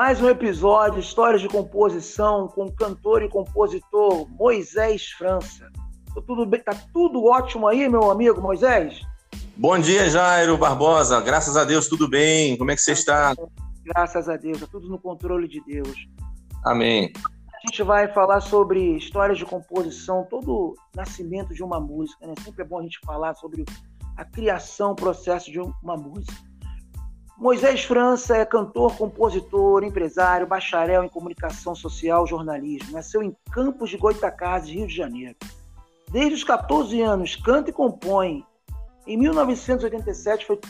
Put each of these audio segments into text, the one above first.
Mais um episódio, histórias de composição com o cantor e compositor Moisés França. Tá tudo, bem, tá tudo ótimo aí, meu amigo Moisés? Bom dia, Jairo Barbosa. Graças a Deus, tudo bem. Como é que você está? Graças a Deus, tá tudo no controle de Deus. Amém. A gente vai falar sobre histórias de composição, todo o nascimento de uma música, né? Sempre é bom a gente falar sobre a criação, o processo de uma música. Moisés França é cantor, compositor, empresário, bacharel em comunicação social jornalismo. Nasceu em Campos de Goitacazes, Rio de Janeiro. Desde os 14 anos, canta e compõe. Em 1987, foi,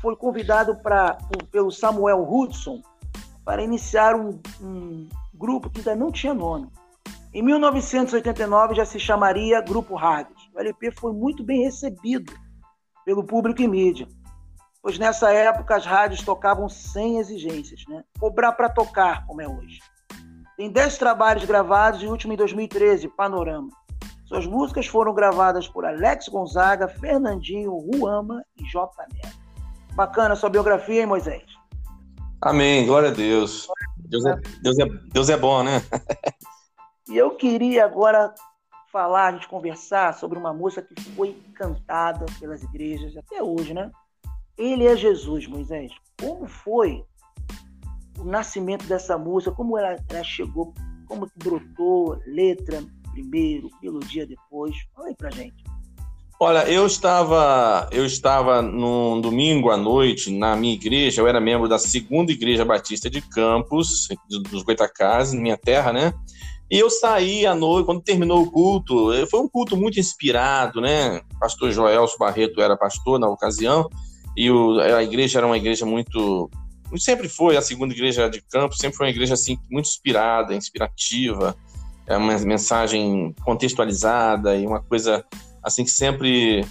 foi convidado pra, por, pelo Samuel Hudson para iniciar um, um grupo que ainda não tinha nome. Em 1989 já se chamaria Grupo Rádios. O LP foi muito bem recebido pelo público e mídia pois nessa época as rádios tocavam sem exigências, né? Cobrar para tocar, como é hoje. Tem 10 trabalhos gravados e o último em 2013, Panorama. Suas músicas foram gravadas por Alex Gonzaga, Fernandinho, Ruama e J. Neto. Bacana sua biografia, hein, Moisés? Amém, glória a Deus. Deus é, Deus é, Deus é bom, né? e eu queria agora falar, a gente conversar sobre uma música que foi cantada pelas igrejas até hoje, né? Ele é Jesus, Moisés. Como foi o nascimento dessa música? Como ela, ela chegou? Como que brotou? Letra primeiro, melodia depois? Fala aí pra gente. Olha, eu estava, eu estava num domingo à noite na minha igreja, eu era membro da segunda igreja batista de Campos, dos Goitacazes, minha terra, né? E eu saí à noite, quando terminou o culto, foi um culto muito inspirado, né? Pastor Joelso Barreto era pastor na ocasião, e o, a igreja era uma igreja muito sempre foi a segunda igreja de campo sempre foi uma igreja assim muito inspirada inspirativa é uma mensagem contextualizada e uma coisa assim que sempre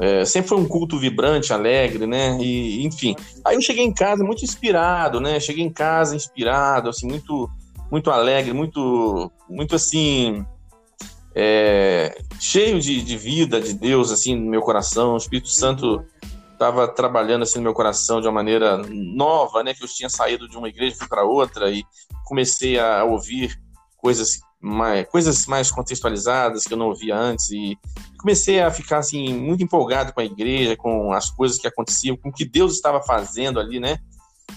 é, sempre foi um culto vibrante alegre né? E enfim. Aí eu cheguei em casa muito inspirado né? Cheguei em casa inspirado assim muito muito alegre muito muito assim é, cheio de, de vida de Deus assim no meu coração. O Espírito Santo estava trabalhando assim no meu coração de uma maneira nova, né? Que eu tinha saído de uma igreja fui para outra e comecei a ouvir coisas mais, coisas mais contextualizadas que eu não ouvia antes e comecei a ficar assim muito empolgado com a igreja, com as coisas que aconteciam, com o que Deus estava fazendo ali, né?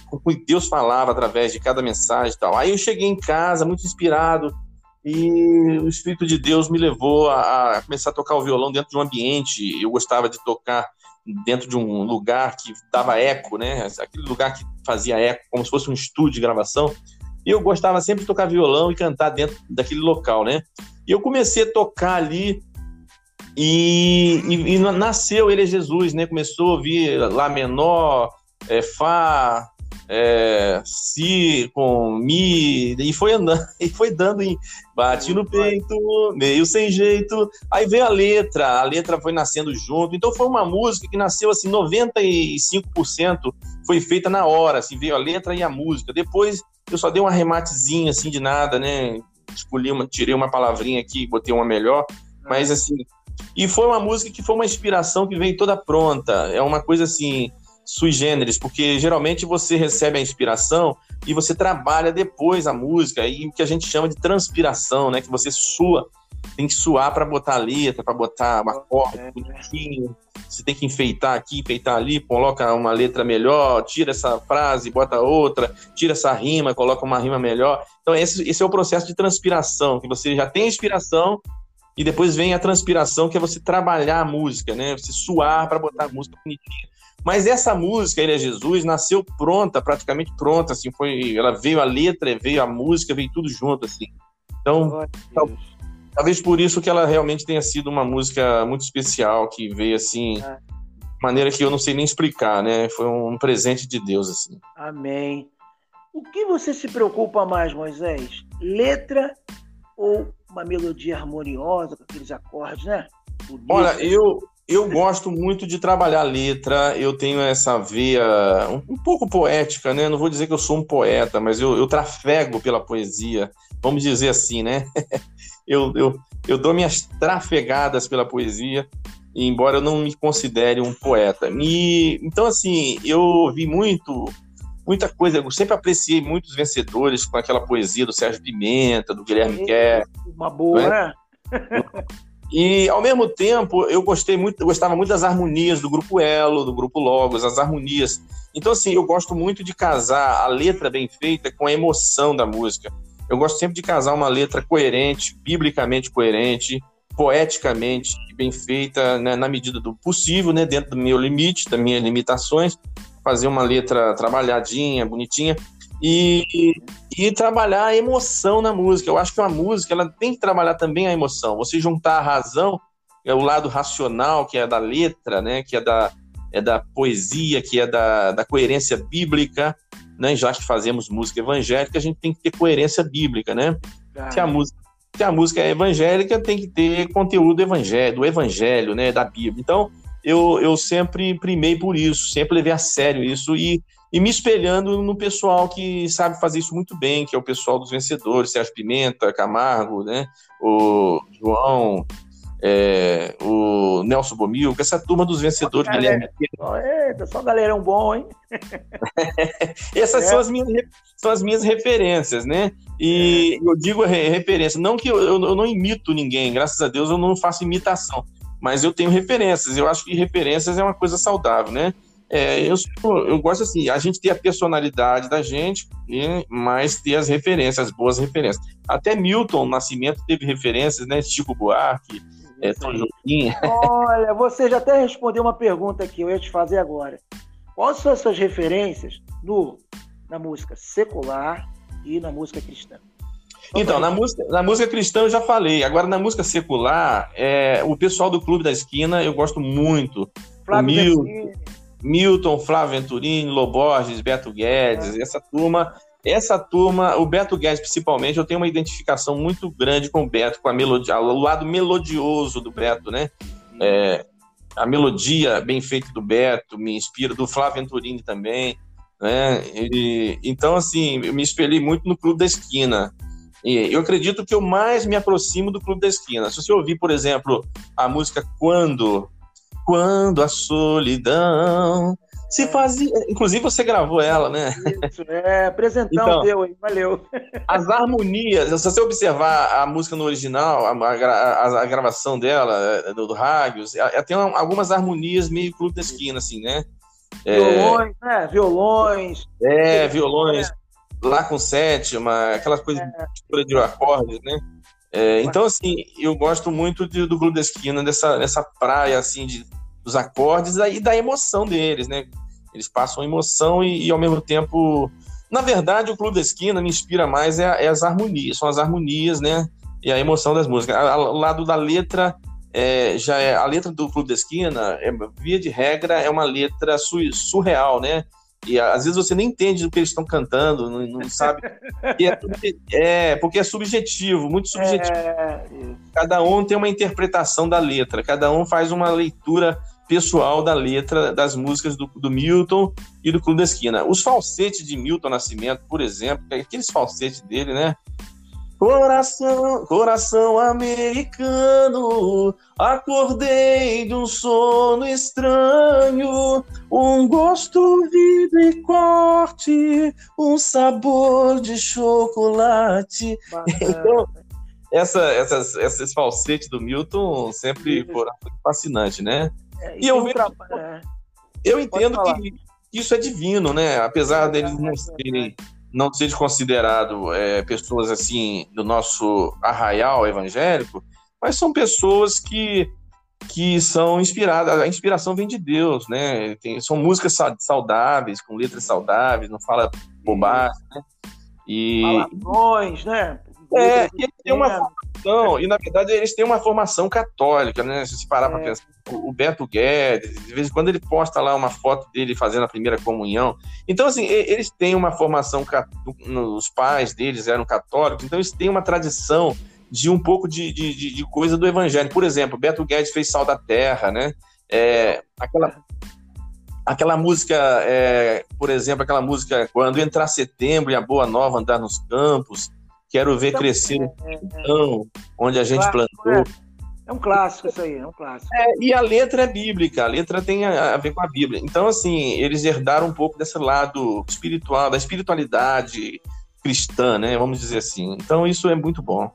Com o que Deus falava através de cada mensagem e tal. Aí eu cheguei em casa muito inspirado e o Espírito de Deus me levou a, a começar a tocar o violão dentro de um ambiente. Eu gostava de tocar dentro de um lugar que dava eco, né? Aquele lugar que fazia eco, como se fosse um estúdio de gravação. E eu gostava sempre de tocar violão e cantar dentro daquele local, né? E eu comecei a tocar ali e, e, e nasceu Ele é Jesus, né? Começou a ouvir Lá menor, é, Fá, é, si com mi e foi andando e foi dando em bate no peito meio sem jeito. Aí veio a letra a letra foi nascendo junto. Então foi uma música que nasceu assim 95% foi feita na hora assim veio a letra e a música. Depois eu só dei um arrematezinho assim de nada né? Escolhi uma tirei uma palavrinha aqui botei uma melhor. Mas assim e foi uma música que foi uma inspiração que veio toda pronta. É uma coisa assim sui generis, porque geralmente você recebe a inspiração e você trabalha depois a música, e o que a gente chama de transpiração, né? Que você sua, tem que suar para botar a letra, para botar uma corda é. bonitinho, você tem que enfeitar aqui, enfeitar ali, coloca uma letra melhor, tira essa frase, bota outra, tira essa rima, coloca uma rima melhor. Então esse, esse é o processo de transpiração, que você já tem a inspiração e depois vem a transpiração, que é você trabalhar a música, né? Você suar para botar a música bonitinha. Mas essa música, Ele é Jesus, nasceu pronta, praticamente pronta, assim, foi, ela veio a letra, veio a música, veio tudo junto, assim. Então, tal, talvez por isso que ela realmente tenha sido uma música muito especial, que veio, assim, de maneira que eu não sei nem explicar, né? Foi um presente de Deus, assim. Amém. O que você se preocupa mais, Moisés? Letra ou uma melodia harmoniosa, com aqueles acordes, né? Olha, eu, eu gosto muito de trabalhar letra, eu tenho essa veia um, um, pouco poética, né? Não vou dizer que eu sou um poeta, mas eu, eu trafego pela poesia, vamos dizer assim, né? eu, eu, eu dou minhas trafegadas pela poesia, embora eu não me considere um poeta. E, então, assim, eu ouvi muito muita coisa. Eu sempre apreciei muitos vencedores com aquela poesia do Sérgio Pimenta, do Guilherme Kerr. Uma boa, né? E ao mesmo tempo, eu gostei muito, eu gostava muito das harmonias do grupo Elo, do grupo Logos, as harmonias. Então assim, eu gosto muito de casar a letra bem feita com a emoção da música. Eu gosto sempre de casar uma letra coerente, biblicamente coerente, poeticamente bem feita, né, na medida do possível, né, dentro do meu limite, das minhas limitações, fazer uma letra trabalhadinha, bonitinha e, e trabalhar a emoção na música. Eu acho que uma música ela tem que trabalhar também a emoção. Você juntar a razão, é o lado racional, que é da letra, né, que é da, é da poesia, que é da, da coerência bíblica, né, já que fazemos música evangélica, a gente tem que ter coerência bíblica, né? Se a música se a música é evangélica, tem que ter conteúdo evangélico, do evangelho, né, da Bíblia. Então, eu, eu sempre primei por isso, sempre levei a sério isso e, e me espelhando no pessoal que sabe fazer isso muito bem, que é o pessoal dos vencedores, Sérgio Pimenta, Camargo, né, o João, é, o Nelson Bomil, com essa turma dos vencedores, Guilherme. Eita, só galerão bom, hein? Essas é. são, as minhas, são as minhas referências, né? E é. eu digo referência, não que eu, eu, eu, não imito ninguém, graças a Deus eu não faço imitação, mas eu tenho referências. Eu acho que referências é uma coisa saudável, né? É, eu, eu gosto assim, a gente ter a personalidade da gente, né, mas ter as referências, as boas referências. Até Milton Nascimento teve referências, né? Chico Buarque, é, Tom Olha, você já até respondeu uma pergunta que eu ia te fazer agora. Quais são as suas referências no, na música secular e na música cristã? Então, na música, na música cristã eu já falei. Agora, na música secular, é, o pessoal do Clube da Esquina eu gosto muito. Flávio Milton, Milton, Flávio Venturini, Loborges, Beto Guedes, é. essa turma essa turma, o Beto Guedes principalmente, eu tenho uma identificação muito grande com o Beto, com a melodia, o lado melodioso do Beto, né? É, a melodia bem feita do Beto me inspira, do Flávio Venturini também, né? E, então, assim, eu me espelhei muito no Clube da Esquina. E eu acredito que eu mais me aproximo do Clube da Esquina. Se você ouvir, por exemplo, a música Quando, Quando a Solidão se fazia. Inclusive, você gravou ela, né? Isso, é, apresentão então, teu aí, valeu. As harmonias, se você observar a música no original, a, a, a gravação dela, é, do, do Rádios, ela tem algumas harmonias meio clube da esquina, assim, né? É, violões, é, né? Violões. É, violões. Lá com sétima, aquelas coisas é. de acordes, né? É, então, assim, eu gosto muito de, do Clube da Esquina, dessa, dessa praia, assim, de dos acordes e da emoção deles, né? Eles passam emoção e, e, ao mesmo tempo. Na verdade, o Clube da Esquina me inspira mais é, é as harmonias, são as harmonias, né? E a emoção das músicas. Ao lado da letra, é, já é a letra do Clube da Esquina, é, via de regra, é uma letra su, surreal, né? E às vezes você nem entende o que eles estão cantando, não, não sabe. É, é, porque é subjetivo, muito subjetivo. É... Cada um tem uma interpretação da letra, cada um faz uma leitura pessoal da letra das músicas do, do, Milton e do Clube da Esquina. Os falsetes de Milton Nascimento, por exemplo, aqueles falsetes dele, né? Coração, coração americano, acordei de um sono estranho, um gosto vivo e corte, um sabor de chocolate. Então, essa, essas, esses falsetes do Milton sempre foram fascinantes, né? É, e eu, vejo, é. eu entendo que isso é divino, né? Apesar deles não serem não ser considerado é, pessoas assim do nosso arraial evangélico, mas são pessoas que que são inspiradas, a inspiração vem de Deus, né? Tem, são músicas saudáveis, com letras saudáveis, não fala bobagem, né? E Palavrões, né? É, e eles têm uma formação, e na verdade eles têm uma formação católica, né? Se você parar é. para pensar, o Beto Guedes, de vez em quando ele posta lá uma foto dele fazendo a primeira comunhão. Então, assim, eles têm uma formação, os pais deles eram católicos, então eles têm uma tradição de um pouco de, de, de coisa do evangelho. Por exemplo, Beto Guedes fez Sal da Terra, né? É, aquela, aquela música, é, por exemplo, aquela música Quando Entrar Setembro e a Boa Nova Andar nos Campos, Quero ver então, crescer o é, é, é. onde a gente plantou. É um clássico isso aí, é um clássico. É, e a letra é bíblica, a letra tem a, a, ver com a Bíblia. Então, assim, eles herdaram um pouco desse lado espiritual, da espiritualidade cristã, né? Vamos dizer assim. Então, isso é muito bom.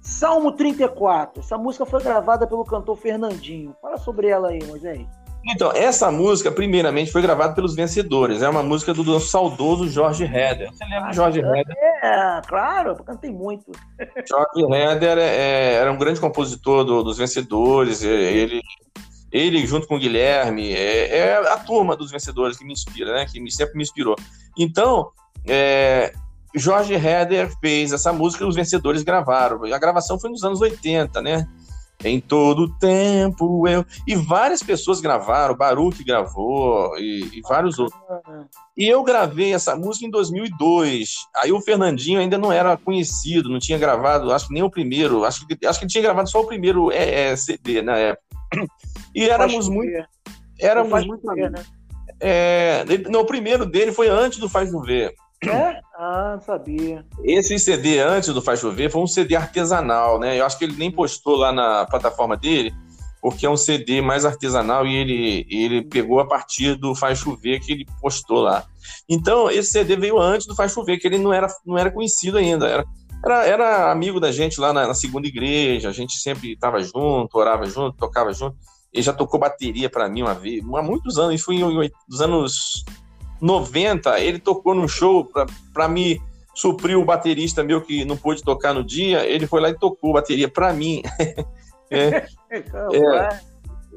Salmo 34. Essa música foi gravada pelo cantor Fernandinho. Fala sobre ela aí, Moisés. Então, essa música, primeiramente, foi gravada pelos vencedores. É uma música do nosso saudoso Jorge Heder. Você lembra de Jorge Heder? É, claro, cantei muito. Jorge Heder é, era um grande compositor do, dos vencedores. Ele, ele, junto com o Guilherme, é, é, a turma dos vencedores que me inspira, né? Que me, sempre me inspirou. Então, é, Jorge Heder fez essa música e os vencedores gravaram. A gravação foi nos anos 80, né? Em todo tempo eu. E várias pessoas gravaram, o Baruch gravou e, e vários outros. E eu gravei essa música em 2002. Aí o Fernandinho ainda não era conhecido, não tinha gravado, acho que nem o primeiro. Acho que, acho que ele tinha gravado só o primeiro é, é, CD na época. E éramos muito. Éramos muito. Ver, né? é, não, o primeiro dele foi antes do Faz Ver. É? Ah, não sabia. Esse CD antes do Faz Chover foi um CD artesanal, né? Eu acho que ele nem postou lá na plataforma dele, porque é um CD mais artesanal e ele, ele pegou a partir do Faz Chover que ele postou lá. Então, esse CD veio antes do Faz Chover, que ele não era, não era conhecido ainda. Era, era, era amigo da gente lá na, na segunda igreja, a gente sempre estava junto, orava junto, tocava junto. Ele já tocou bateria para mim uma vez, há muitos anos, isso foi em, nos anos 90, ele tocou num show para me suprir o baterista meu que não pôde tocar no dia. Ele foi lá e tocou bateria para mim. é, é,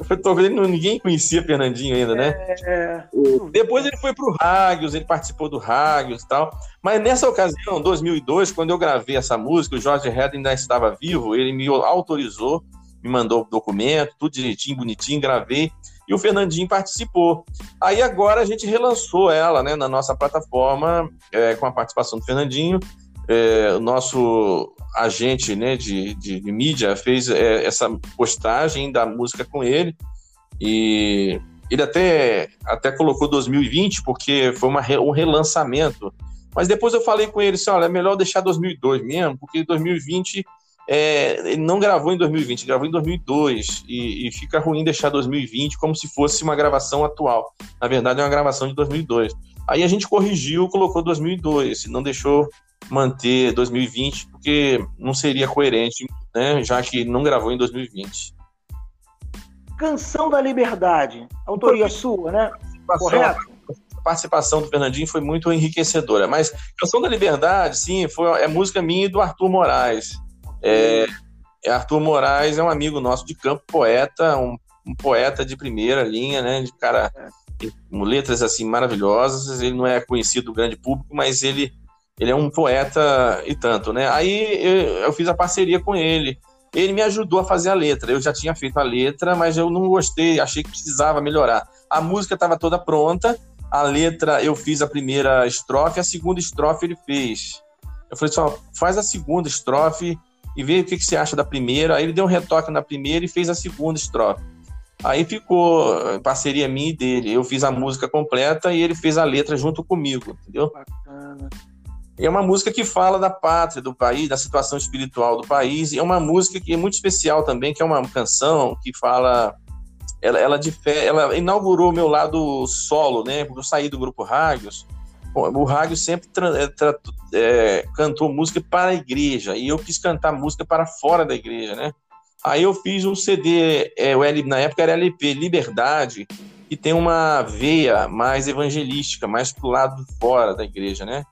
foi, ninguém conhecia Fernandinho ainda, né? É, é. Depois ele foi pro Rágios, ele participou do Rágios e tal. Mas nessa ocasião, 2002, quando eu gravei essa música, o Jorge Red ainda estava vivo, ele me autorizou, me mandou o documento, tudo direitinho, bonitinho, gravei e o Fernandinho participou. Aí agora a gente relançou ela né, na nossa plataforma, é, com a participação do Fernandinho. É, o nosso agente né, de, de, de mídia fez é, essa postagem da música com ele. E ele até, até colocou 2020, porque foi uma, um relançamento. Mas depois eu falei com ele assim: olha, é melhor deixar 2002 mesmo, porque 2020 é, ele não gravou em 2020, gravou em 2002 e, e, fica ruim deixar 2020 como se fosse uma gravação atual. Na verdade, é uma gravação de 2002. Aí a gente corrigiu, colocou 2002, não deixou manter 2020 porque não seria coerente, né, já que não gravou em 2020. Canção da Liberdade, autoria sua, né? Correto? A participação do Fernandinho foi muito enriquecedora, mas Canção da Liberdade, sim, foi, é música minha e do Arthur Moraes. É, é, Arthur Moraes é um amigo nosso de campo, poeta, um, um poeta de primeira linha, né? De cara com letras assim maravilhosas. Ele não é conhecido do grande público, mas ele ele é um poeta e tanto, né? Aí eu, eu fiz a parceria com ele. Ele me ajudou a fazer a letra. Eu já tinha feito a letra, mas eu não gostei, achei que precisava melhorar. A música estava toda pronta, a letra eu fiz a primeira estrofe, a segunda estrofe ele fez. Eu falei só, faz a segunda estrofe e vê o que, que você acha da primeira. Aí ele deu um retoque na primeira e fez a segunda estrofe. Aí ficou parceria minha e dele. Eu fiz a música completa e ele fez a letra junto comigo, entendeu? Bacana. É uma música que fala da pátria, do país, da situação espiritual do país. E é uma música que é muito especial também, que é uma canção que fala. Ela, ela, ela inaugurou meu lado solo, né? Porque eu saí do grupo Rádios o rádio sempre é, é, cantou música para a igreja e eu quis cantar música para fora da igreja, né? Aí eu fiz um CD, é, o L, na época era LP Liberdade, que tem uma veia mais evangelística, mais pro lado de fora da igreja, né?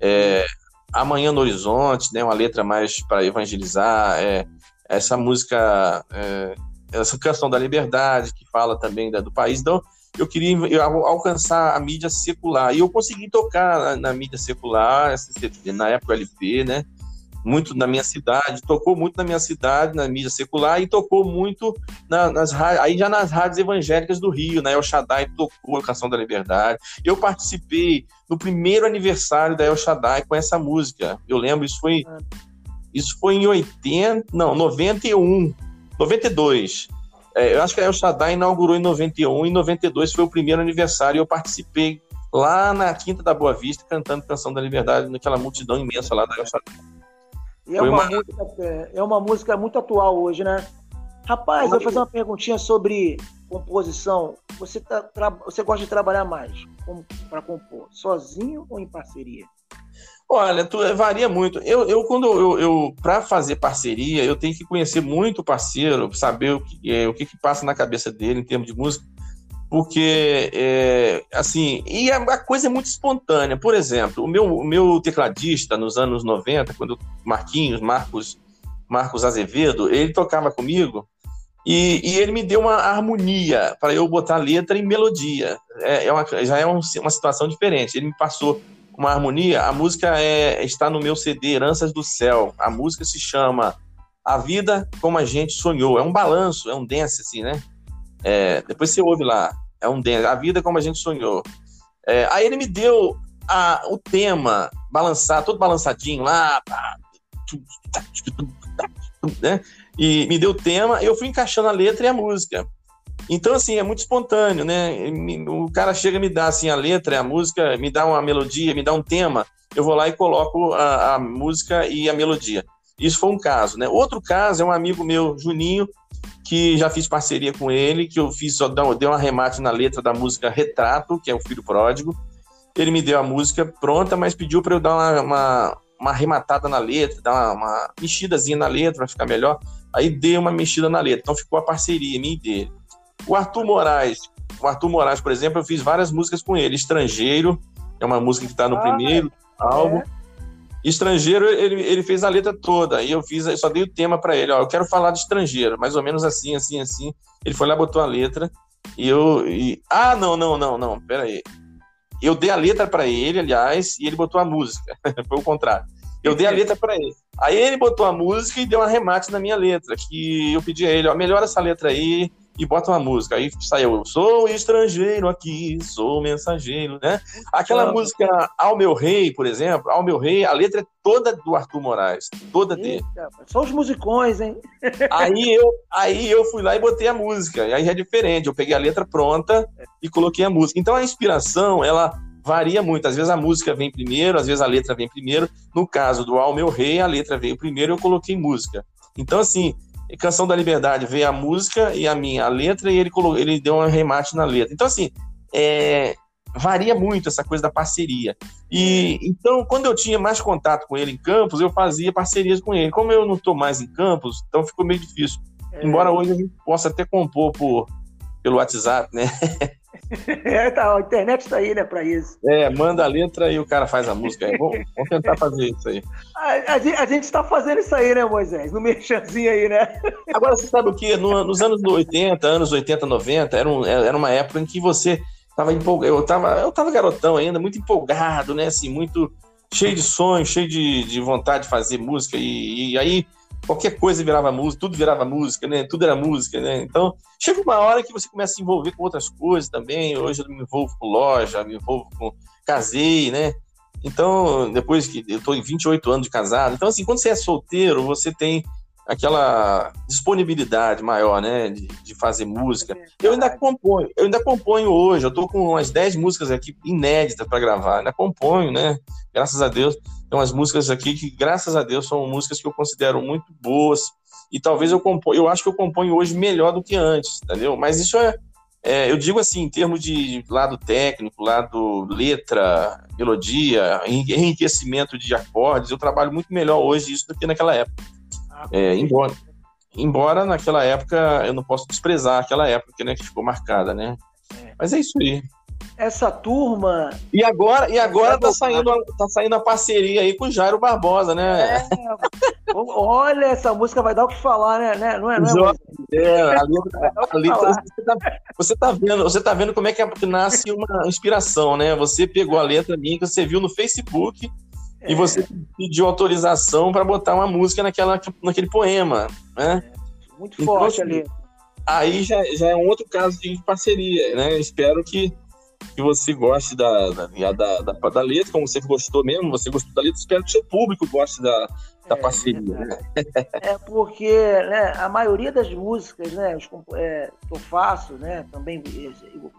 É, Amanhã no Horizonte, né? Uma letra mais para evangelizar, é, essa música, é, essa canção da liberdade que fala também da, do país. Então, eu queria alcançar a mídia secular. E eu consegui tocar na, na mídia secular, na época LP, né? Muito na minha cidade, tocou muito na minha cidade, na mídia secular, e tocou muito na, nas aí já nas rádios evangélicas do Rio, né? El Shaddai tocou a Canção da Liberdade. Eu participei no primeiro aniversário da El Shaddai com essa música. Eu lembro, isso foi, isso foi em 80, não, 91, 92. É, eu acho que a El Shaddai inaugurou em 91 e em 92 foi o primeiro aniversário e eu participei lá na Quinta da Boa Vista cantando Canção da Liberdade naquela multidão imensa lá da El Shaddai. E é uma, uma... Música, é uma música muito atual hoje, né? Rapaz, vou fazer uma perguntinha sobre composição. Você, tá, você gosta de trabalhar mais para compor, sozinho ou em parceria? Olha, tu, varia muito. Eu, eu quando eu, eu para fazer parceria, eu tenho que conhecer muito o parceiro, saber o que, é, o que, que passa na cabeça dele em termos de música, porque é, assim, e a, a, coisa é muito espontânea. Por exemplo, o meu, o meu tecladista nos anos 90, quando Marquinhos, Marcos, Marcos Azevedo, ele tocava comigo. E, e, ele me deu uma harmonia para eu botar letra e melodia. É, é uma, já é um, uma situação diferente. Ele me passou uma harmonia. A música é, está no meu CD Heranças do Céu. A música se chama A Vida Como a Gente Sonhou. É um balanço, é um dance, assim, né? É, depois você ouve lá. É um dance. A Vida Como a Gente Sonhou. É, aí ele me deu a, o tema, balançar, todo balançadinho lá. Né? e me deu o tema, eu fui encaixando a letra e a música. Então, assim, é muito espontâneo, né? O cara chega me dá, assim, a letra, a música, me dá uma melodia, me dá um tema, eu vou lá e coloco a, a música e a melodia. Isso foi um caso, né? Outro caso é um amigo meu, Juninho, que já fiz parceria com ele, que eu fiz, deu um arremate na letra da música Retrato, que é o Filho Pródigo. Ele me deu a música pronta, mas pediu para eu dar uma, uma, uma, arrematada na letra, dar uma, uma mexidazinha na letra para ficar melhor. Aí dei uma mexida na letra. Então ficou a parceria minha e dele. O Arthur Moraes, o Arthur Moraes, por exemplo, eu fiz várias músicas com ele. Estrangeiro, é uma música que está no ah, primeiro é. álbum. Estrangeiro, ele, ele fez a letra toda. E eu fiz, eu só dei o tema para ele. Ó, eu quero falar de estrangeiro, mais ou menos assim, assim, assim. Ele foi lá, botou a letra. E eu. E... Ah, não, não, não, não. Pera aí. Eu dei a letra para ele, aliás, e ele botou a música. foi o contrário. Eu dei a letra para ele. Aí ele botou a música e deu um arremate na minha letra, que eu pedi a ele, ó, melhora essa letra aí e bota uma música. Aí saiu, eu sou estrangeiro aqui, sou mensageiro, né? Aquela música Ao Meu Rei, por exemplo, Ao Meu Rei, a letra é toda do Arthur Moraes, toda dele. só os musicões, hein? aí, eu, aí eu fui lá e botei a música, e aí é diferente, eu peguei a letra pronta e coloquei a música. Então a inspiração, ela varia muito. Às vezes a música vem primeiro, às vezes a letra vem primeiro. No caso do Ao Meu Rei, a letra veio primeiro, eu coloquei música. Então, assim, Canção da Liberdade veio a música e a minha, a letra, e ele, colocou, ele deu um remate na letra. Então, assim, é, varia muito essa coisa da parceria. E então, quando eu tinha mais contato com ele em Campos, eu fazia parcerias com ele. Como eu não estou mais em Campos, então ficou meio difícil. É. Embora hoje a gente possa até compor por, pelo WhatsApp, né? É, tá, a internet está aí, né, para isso. É, manda a letra e o cara faz a música. Vamos, vamos tentar fazer isso aí. A, a, a gente está fazendo isso aí, né, Moisés? No merchanzinho aí, né? Agora, você sabe o que? No, nos anos 80, anos 80, 90, era, um, era uma época em que você estava empolgado. Eu estava eu tava garotão ainda, muito empolgado, né? Assim, muito cheio de sonhos, cheio de, de vontade de fazer música. E, e aí qualquer coisa virava música, tudo virava música, né? Tudo era música, né? Então, chega uma hora que você começa a se envolver com outras coisas também. Hoje eu me envolvo com loja, me envolvo com casei, né? Então, depois que eu tô em 28 anos de casado, então assim, quando você é solteiro, você tem aquela disponibilidade maior, né, de, de fazer música. Eu ainda componho, eu ainda componho hoje, eu tô com umas 10 músicas aqui inéditas para gravar, ainda componho, né? Graças a Deus. Tem umas músicas aqui que, graças a Deus, são músicas que eu considero muito boas. E talvez eu componho, eu acho que eu componho hoje melhor do que antes, entendeu? Mas isso é, é eu digo assim, em termos de lado técnico, lado letra, melodia, enriquecimento de acordes, eu trabalho muito melhor hoje isso do que naquela época. Ah, é, embora, embora naquela época eu não posso desprezar aquela época né, que ficou marcada, né? É. Mas é isso aí essa turma. E agora, e agora tá saindo, tá saindo a parceria aí com o Jairo Barbosa, né? É, olha, essa música vai dar o que falar, né? né? Não é, não é, é a letra, a letra, você, tá, você, tá, vendo, você tá vendo como é que, é, que nasce uma inspiração, né? Você pegou a letra minha que você viu no Facebook é. e você pediu autorização para botar uma música naquela, naquele poema, né? É, muito forte então, ali. Aí já, já é um outro caso de parceria, né? Espero que que você goste da, da, da, da, da letra, como você gostou mesmo, você gostou da letra, espero que o seu público goste da, da é, parceria. Né? É porque né, a maioria das músicas né, é, que eu faço, né, também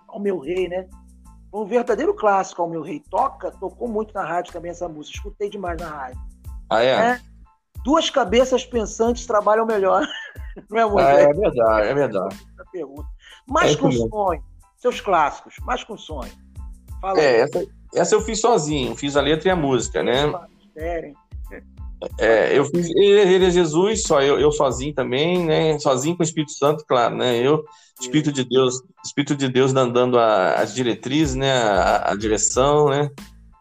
ao meu rei, né? Um verdadeiro clássico ao meu rei. Toca, tocou muito na rádio também essa música, escutei demais na rádio. Ah, é? é? Duas cabeças pensantes trabalham melhor. Não é, Moisés? É, é verdade, é verdade. Mais é com sonho, seus clássicos, mais com sonho. Fala é, essa, essa, eu fiz sozinho, fiz a letra e a música, né? É, eu fiz ele é Jesus, só eu, eu sozinho também, né? Sozinho com o Espírito Santo, claro, né? Eu, Espírito de Deus, Espírito de Deus dando as diretrizes, né? A, a, direção, né?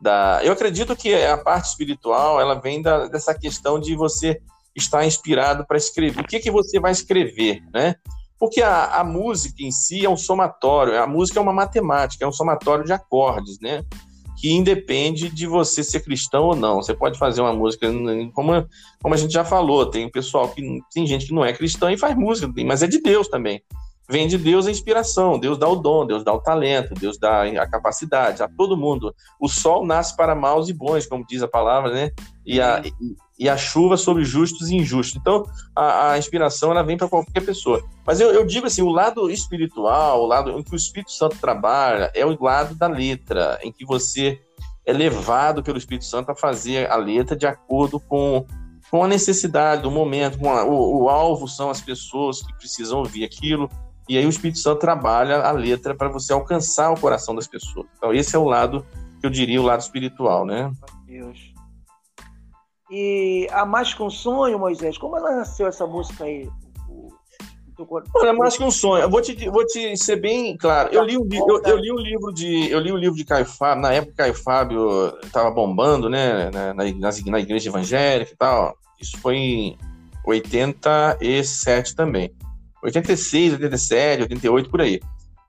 Da, eu acredito que a parte espiritual ela vem da, dessa questão de você estar inspirado para escrever. O que que você vai escrever, né? Porque a, a música em si é um somatório, a música é uma matemática, é um somatório de acordes, né? Que independe de você ser cristão ou não. Você pode fazer uma música, como, como a gente já falou, tem pessoal que tem gente que não é cristão e faz música, mas é de Deus também. Vem de Deus a inspiração, Deus dá o dom, Deus dá o talento, Deus dá a capacidade a todo mundo. O sol nasce para maus e bons, como diz a palavra, né? E a, e a chuva sobre justos e injustos. Então, a, a inspiração ela vem para qualquer pessoa. Mas eu, eu, digo assim, o lado espiritual, o lado em que o Espírito Santo trabalha, é o lado da letra, em que você é levado pelo Espírito Santo a fazer a letra de acordo com, com a necessidade do momento, a, o, o alvo são as pessoas que precisam ouvir aquilo, e aí o Espírito Santo trabalha a letra para você alcançar o coração das pessoas. Então, esse é o lado que eu diria o lado espiritual, né? Deus. E a Mais que um Sonho, Moisés, como ela nasceu essa música aí? Olha, mais que um sonho. Eu vou te, vou te ser bem claro. Eu li, um, eu, eu li um livro de, eu li um livro de Caio Fábio. Na época, Caio Fábio estava bombando, né, na, na, na, igreja evangélica e tal. Isso foi em 87 também. 86, 87, 88 por aí.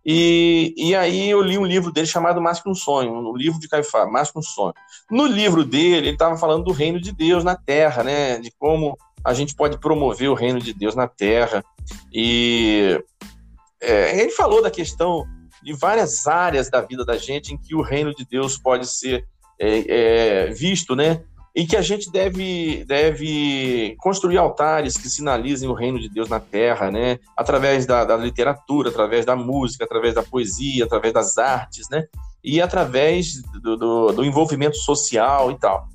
E, e aí eu li um livro dele chamado Mais que um Sonho, um livro de Caifá, Mais que um Sonho. No livro dele, ele estava falando do reino de Deus na Terra, né? De como a gente pode promover o reino de Deus na Terra. E é, ele falou da questão de várias áreas da vida da gente em que o reino de Deus pode ser é, é, visto, né? Em que a gente deve, deve construir altares que sinalizem o reino de Deus na terra, né? Através da, da, literatura, através da música, através da poesia, através das artes, né? E através do, do, do envolvimento social e tal.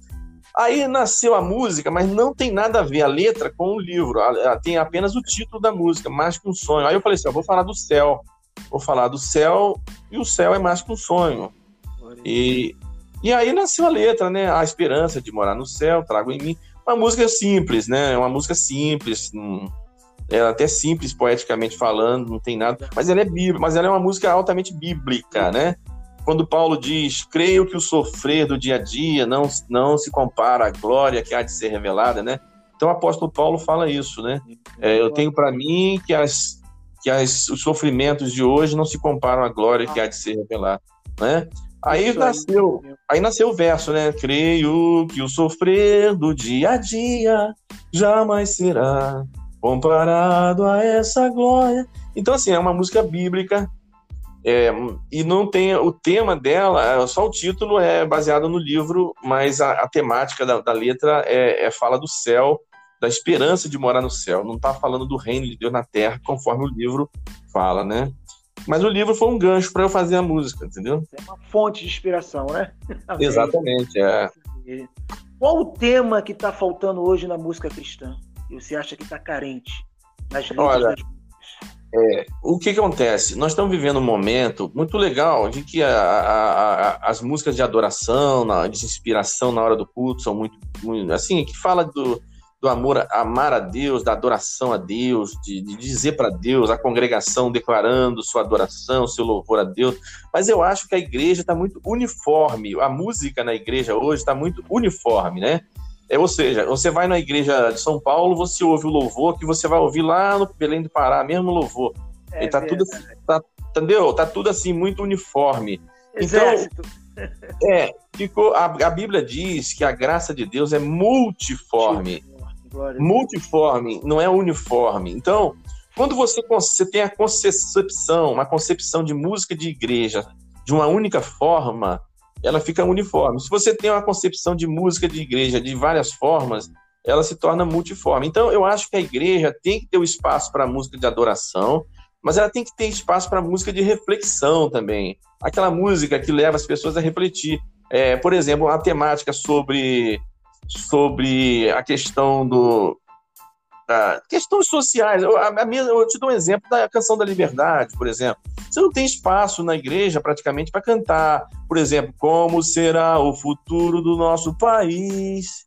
Aí nasceu a música, mas não tem nada a ver a letra com o livro. Tem apenas o título da música, Mais que um Sonho. Aí eu falei assim: eu vou falar do céu. Vou falar do céu, e o céu é mais que um sonho. E, e aí nasceu a letra, né? A esperança de morar no céu, trago em mim. Uma música simples, né? Uma música simples, é até simples poeticamente falando, não tem nada, mas ela é bíblica, mas ela é uma música altamente bíblica, né? Quando Paulo diz: "Creio que o sofrer do dia a dia não não se compara à glória que há de ser revelada", né? Então o apóstolo Paulo fala isso, né? É, eu tenho para mim que as que as, os sofrimentos de hoje não se comparam à glória que há de ser revelada, né? Aí Isso nasceu, aí. aí nasceu o verso, né? Creio que o sofrer do dia a dia jamais será comparado a essa glória. Então, assim, é uma música bíblica é, e não tem o tema dela, só o título é baseado no livro, mas a, a temática da, da letra é, é, fala do céu, da esperança de morar no céu. Não está falando do reino de Deus na terra, conforme o livro fala, né? Mas o livro foi um gancho para eu fazer a música, entendeu? É uma fonte de inspiração, né? Exatamente, é. Qual o tema que está faltando hoje na música cristã? E você acha que está carente nas letras Olha, das é, o que, que, acontece? Nós estamos vivendo um momento muito legal de que a, a, a, as músicas de adoração, de inspiração na hora do culto são muito, muito assim, que fala do, do amor, amar a Deus, da adoração a Deus, de, de dizer para Deus, a congregação declarando sua adoração, seu louvor a Deus. Mas eu acho que a igreja está muito uniforme, a música na igreja hoje está muito uniforme, né? É, ou seja, você vai na igreja de São Paulo, você ouve o louvor que você vai ouvir lá no Belém do Pará, mesmo louvor. É, e tá tudo, tá, entendeu? Tá tudo assim muito uniforme. Então, Exército. Então, é, ficou, a, a Bíblia diz que a graça de Deus é multiforme. Multiforme, não é uniforme. Então, quando você, você tem a concepção, uma concepção de música de igreja de uma única forma, ela fica uniforme. Se você tem uma concepção de música de igreja de várias formas, ela se torna multiforme. Então, eu acho que a igreja tem que ter o um espaço para música de adoração, mas ela tem que ter espaço para música de reflexão também. Aquela música que leva as pessoas a refletir. É, por exemplo, a temática sobre sobre a questão do, a questões sociais. Eu, a, a, eu te dou um exemplo da canção da liberdade, por exemplo. Você não tem espaço na igreja praticamente para cantar, por exemplo, como será o futuro do nosso país.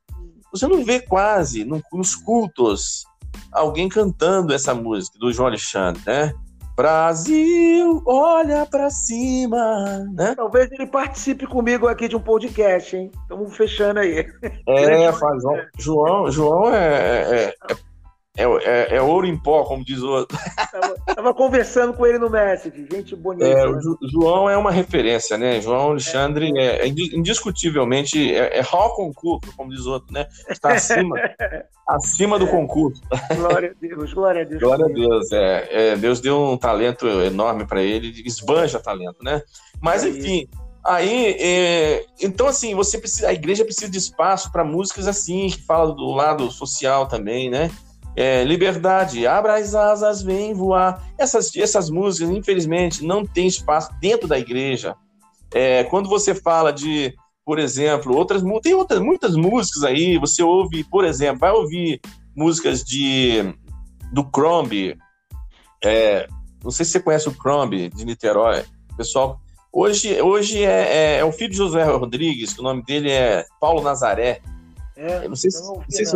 Você não vê quase no, nos cultos alguém cantando essa música do João Alexandre, né? Brasil, olha para cima, né? Talvez ele participe comigo aqui de um podcast, hein? Estamos fechando aí. É, faz, João, João é, é, é é, é, é, ouro em pó, como diz o outro. Tava, tava conversando com ele no Messenger, gente bonita. É, né? o João é uma referência, né? João Alexandre é, é indiscutivelmente é, é hall concurso, como diz o outro, né? Está acima, acima do é. concurso. Glória a Deus, glória a Deus. Glória a Deus, é, Deus deu um talento enorme para ele, esbanja talento, né? Mas enfim. Aí, é, então assim, você precisa, a igreja precisa de espaço para músicas assim, que fala do lado social também, né? É, liberdade, abra as asas, vem voar. Essas, essas músicas, infelizmente, não tem espaço dentro da igreja. É, quando você fala de, por exemplo, outras tem outras muitas músicas aí. Você ouve, por exemplo, vai ouvir músicas de do Crombie. É, não sei se você conhece o Crombie de Niterói, pessoal. Hoje, hoje é, é, é, o filho de José Rodrigues, que o nome dele é Paulo Nazaré. É, eu não sei se, não, não sei se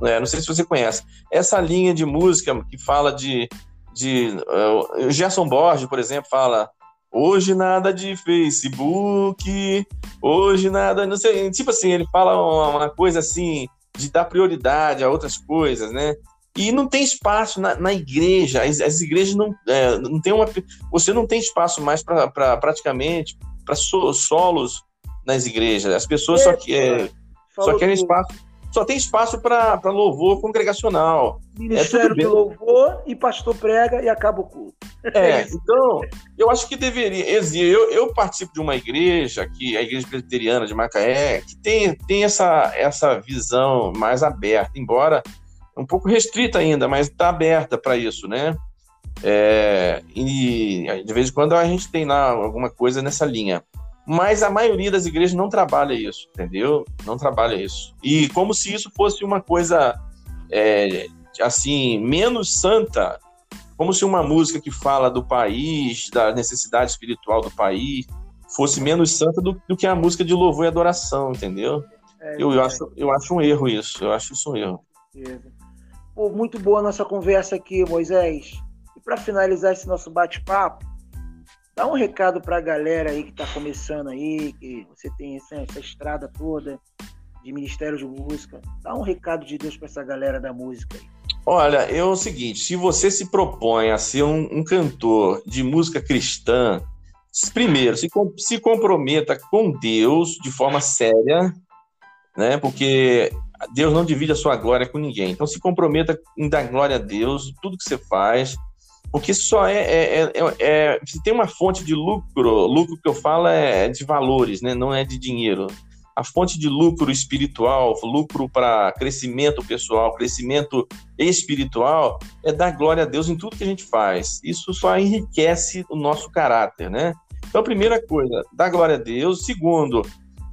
né? Não sei se você conhece. Essa linha de música que fala de. de uh, Gerson Borges, por exemplo, fala. Hoje nada de Facebook, hoje nada. Não sei, tipo assim, ele fala uma, uma coisa assim, de dar prioridade a outras coisas, né? E não tem espaço na, na igreja, as, as, igrejas não, é, não tem uma. Você não tem espaço mais para pra, praticamente para so, solos nas igrejas. As pessoas só, que, é, só querem espaço só tem espaço para louvor congregacional. Ministério é de louvor e pastor prega e acaba o culto. É, então, eu acho que deveria. Eu, eu participo de uma igreja, que a Igreja Presbiteriana de Macaé, que tem, tem essa, essa visão mais aberta, embora um pouco restrita ainda, mas está aberta para isso, né? É, e de vez em quando a gente tem lá alguma coisa nessa linha mas a maioria das igrejas não trabalha isso, entendeu? Não trabalha isso. E como se isso fosse uma coisa é, assim menos santa, como se uma música que fala do país, da necessidade espiritual do país, fosse menos santa do, do que a música de louvor e adoração, entendeu? É, eu, eu, acho, eu acho um erro isso, eu acho isso um erro. Pô, muito boa a nossa conversa aqui, Moisés. E para finalizar esse nosso bate-papo, Dá um recado para a galera aí que está começando aí, que você tem essa, essa, estrada toda de Ministério de Música. Dá um recado de Deus para essa galera da música aí. Olha, é o seguinte: se você se propõe a ser um, um cantor de música cristã, primeiro, se, se comprometa com Deus de forma séria, né? Porque Deus não divide a sua glória com ninguém. Então se comprometa em dar glória a Deus, tudo que você faz porque só é, é, é, é, se tem uma fonte de lucro, lucro que eu falo é de valores, né? não é de dinheiro. A fonte de lucro espiritual, lucro para crescimento pessoal, crescimento espiritual, é dar glória a Deus em tudo que a gente faz. Isso só enriquece o nosso caráter, né? Então, primeira coisa, dar glória a Deus. Segundo,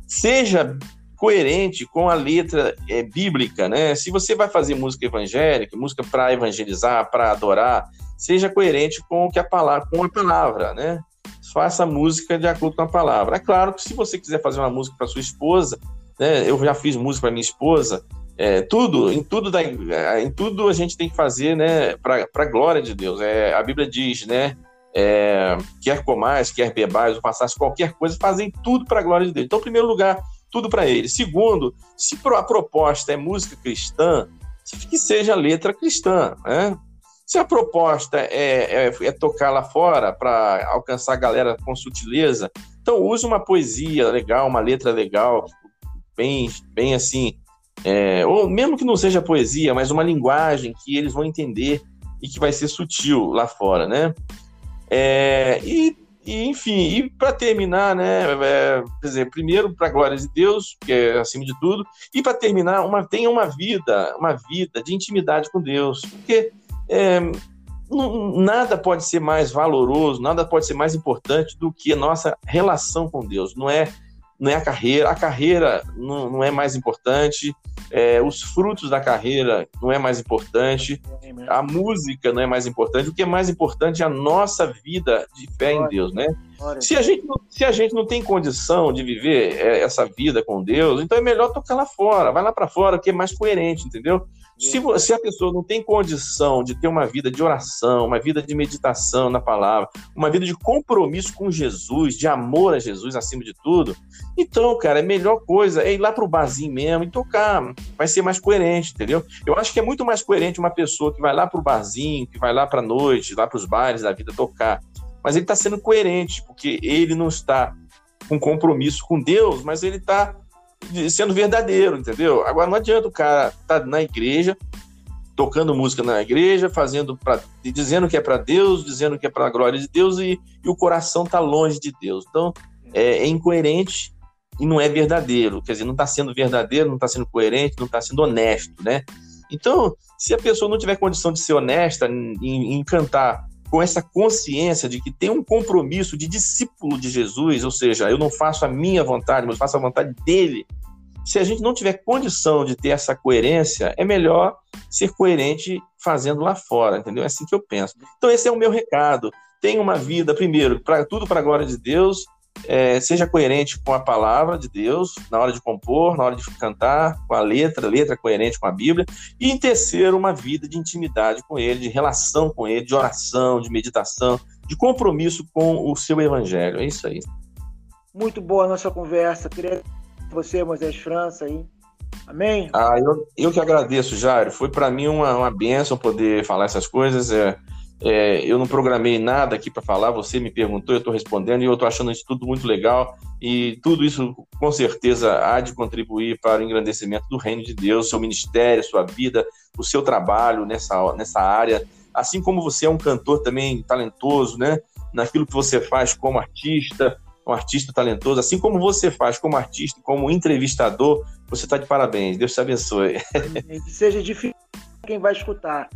seja coerente com a letra é, bíblica, né? Se você vai fazer música evangélica, música para evangelizar, para adorar, seja coerente com o que a palavra, com a palavra, né? Faça música de acordo com a palavra. É claro que se você quiser fazer uma música para sua esposa, né? Eu já fiz música para minha esposa. É, tudo, em tudo, da, em tudo a gente tem que fazer, né? Para a glória de Deus. É, a Bíblia diz, né? É, quer comais, quer bebais, ou passasse qualquer coisa, fazem tudo para a glória de Deus. Então, em primeiro lugar, tudo para ele. Segundo, se a proposta é música cristã, que seja letra cristã, né? Se a proposta é, é, é tocar lá fora para alcançar a galera com sutileza, então use uma poesia legal, uma letra legal, bem, bem assim, é, ou mesmo que não seja poesia, mas uma linguagem que eles vão entender e que vai ser sutil lá fora, né? É, e, e, enfim, e para terminar, né? É, quer dizer, primeiro para a glória de Deus, que é acima de tudo, e para terminar, uma, tenha uma vida, uma vida de intimidade com Deus, porque é, nada pode ser mais valoroso, nada pode ser mais importante do que a nossa relação com Deus. Não é, não é a carreira, a carreira não, não é mais importante. é, os frutos da carreira não é mais importante, a música não é mais importante, o que é mais importante é a nossa vida de fé em Deus, né? Se a gente, se a gente não tem condição de viver é, essa vida com Deus, então é melhor tocar lá fora, vai lá para fora, que é mais coerente, entendeu? Se, se, a pessoa não tem condição de ter uma vida de oração, uma vida de meditação na palavra, uma vida de compromisso com Jesus, de amor a Jesus acima de tudo, então, cara, a melhor coisa é ir lá pro barzinho mesmo e tocar. Vai ser mais coerente, entendeu? Eu acho que é muito mais coerente uma pessoa que vai lá pro barzinho, que vai lá pra noite, lá pros bares da vida tocar. Mas ele está sendo coerente, porque ele não está com compromisso com Deus, mas ele está sendo verdadeiro, entendeu? Agora não adianta o cara estar tá na igreja, tocando música na igreja, fazendo para dizendo que é para Deus, dizendo que é para a glória de Deus e, e, o coração tá longe de Deus. Então é, é incoerente e não é verdadeiro. Quer dizer, não está sendo verdadeiro, não está sendo coerente, não está sendo honesto, né? Então, se a pessoa não tiver condição de ser honesta em, em cantar com essa consciência de que tem um compromisso de discípulo de Jesus, ou seja, eu não faço a minha vontade, mas faço a vontade dele. Se a gente não tiver condição de ter essa coerência, é melhor ser coerente fazendo lá fora, entendeu? É assim que eu penso. Então esse é o meu recado. Tenha uma vida, primeiro, para tudo para a glória de Deus, é, seja coerente com a palavra de Deus na hora de compor, na hora de cantar, com a letra, letra coerente com a Bíblia, e em terceiro, uma vida de intimidade com Ele, de relação com Ele, de oração, de meditação, de compromisso com o seu Evangelho. É isso aí. Muito boa a nossa conversa. Queria você, Moisés França, aí. Amém? Ah, eu, eu que agradeço, Jairo. Foi para mim uma, uma bênção poder falar essas coisas. É, é, eu não programei nada aqui para falar, você me perguntou, eu estou respondendo e eu estou achando isso tudo muito legal. E tudo isso, com certeza, há de contribuir para o engrandecimento do reino de Deus, seu ministério, sua vida, o seu trabalho nessa, nessa área. Assim como você é um cantor também talentoso, né? Naquilo que você faz como artista, um artista talentoso, assim como você faz como artista, como entrevistador, você está de parabéns. Deus te abençoe. Amém. Seja difícil quem vai escutar.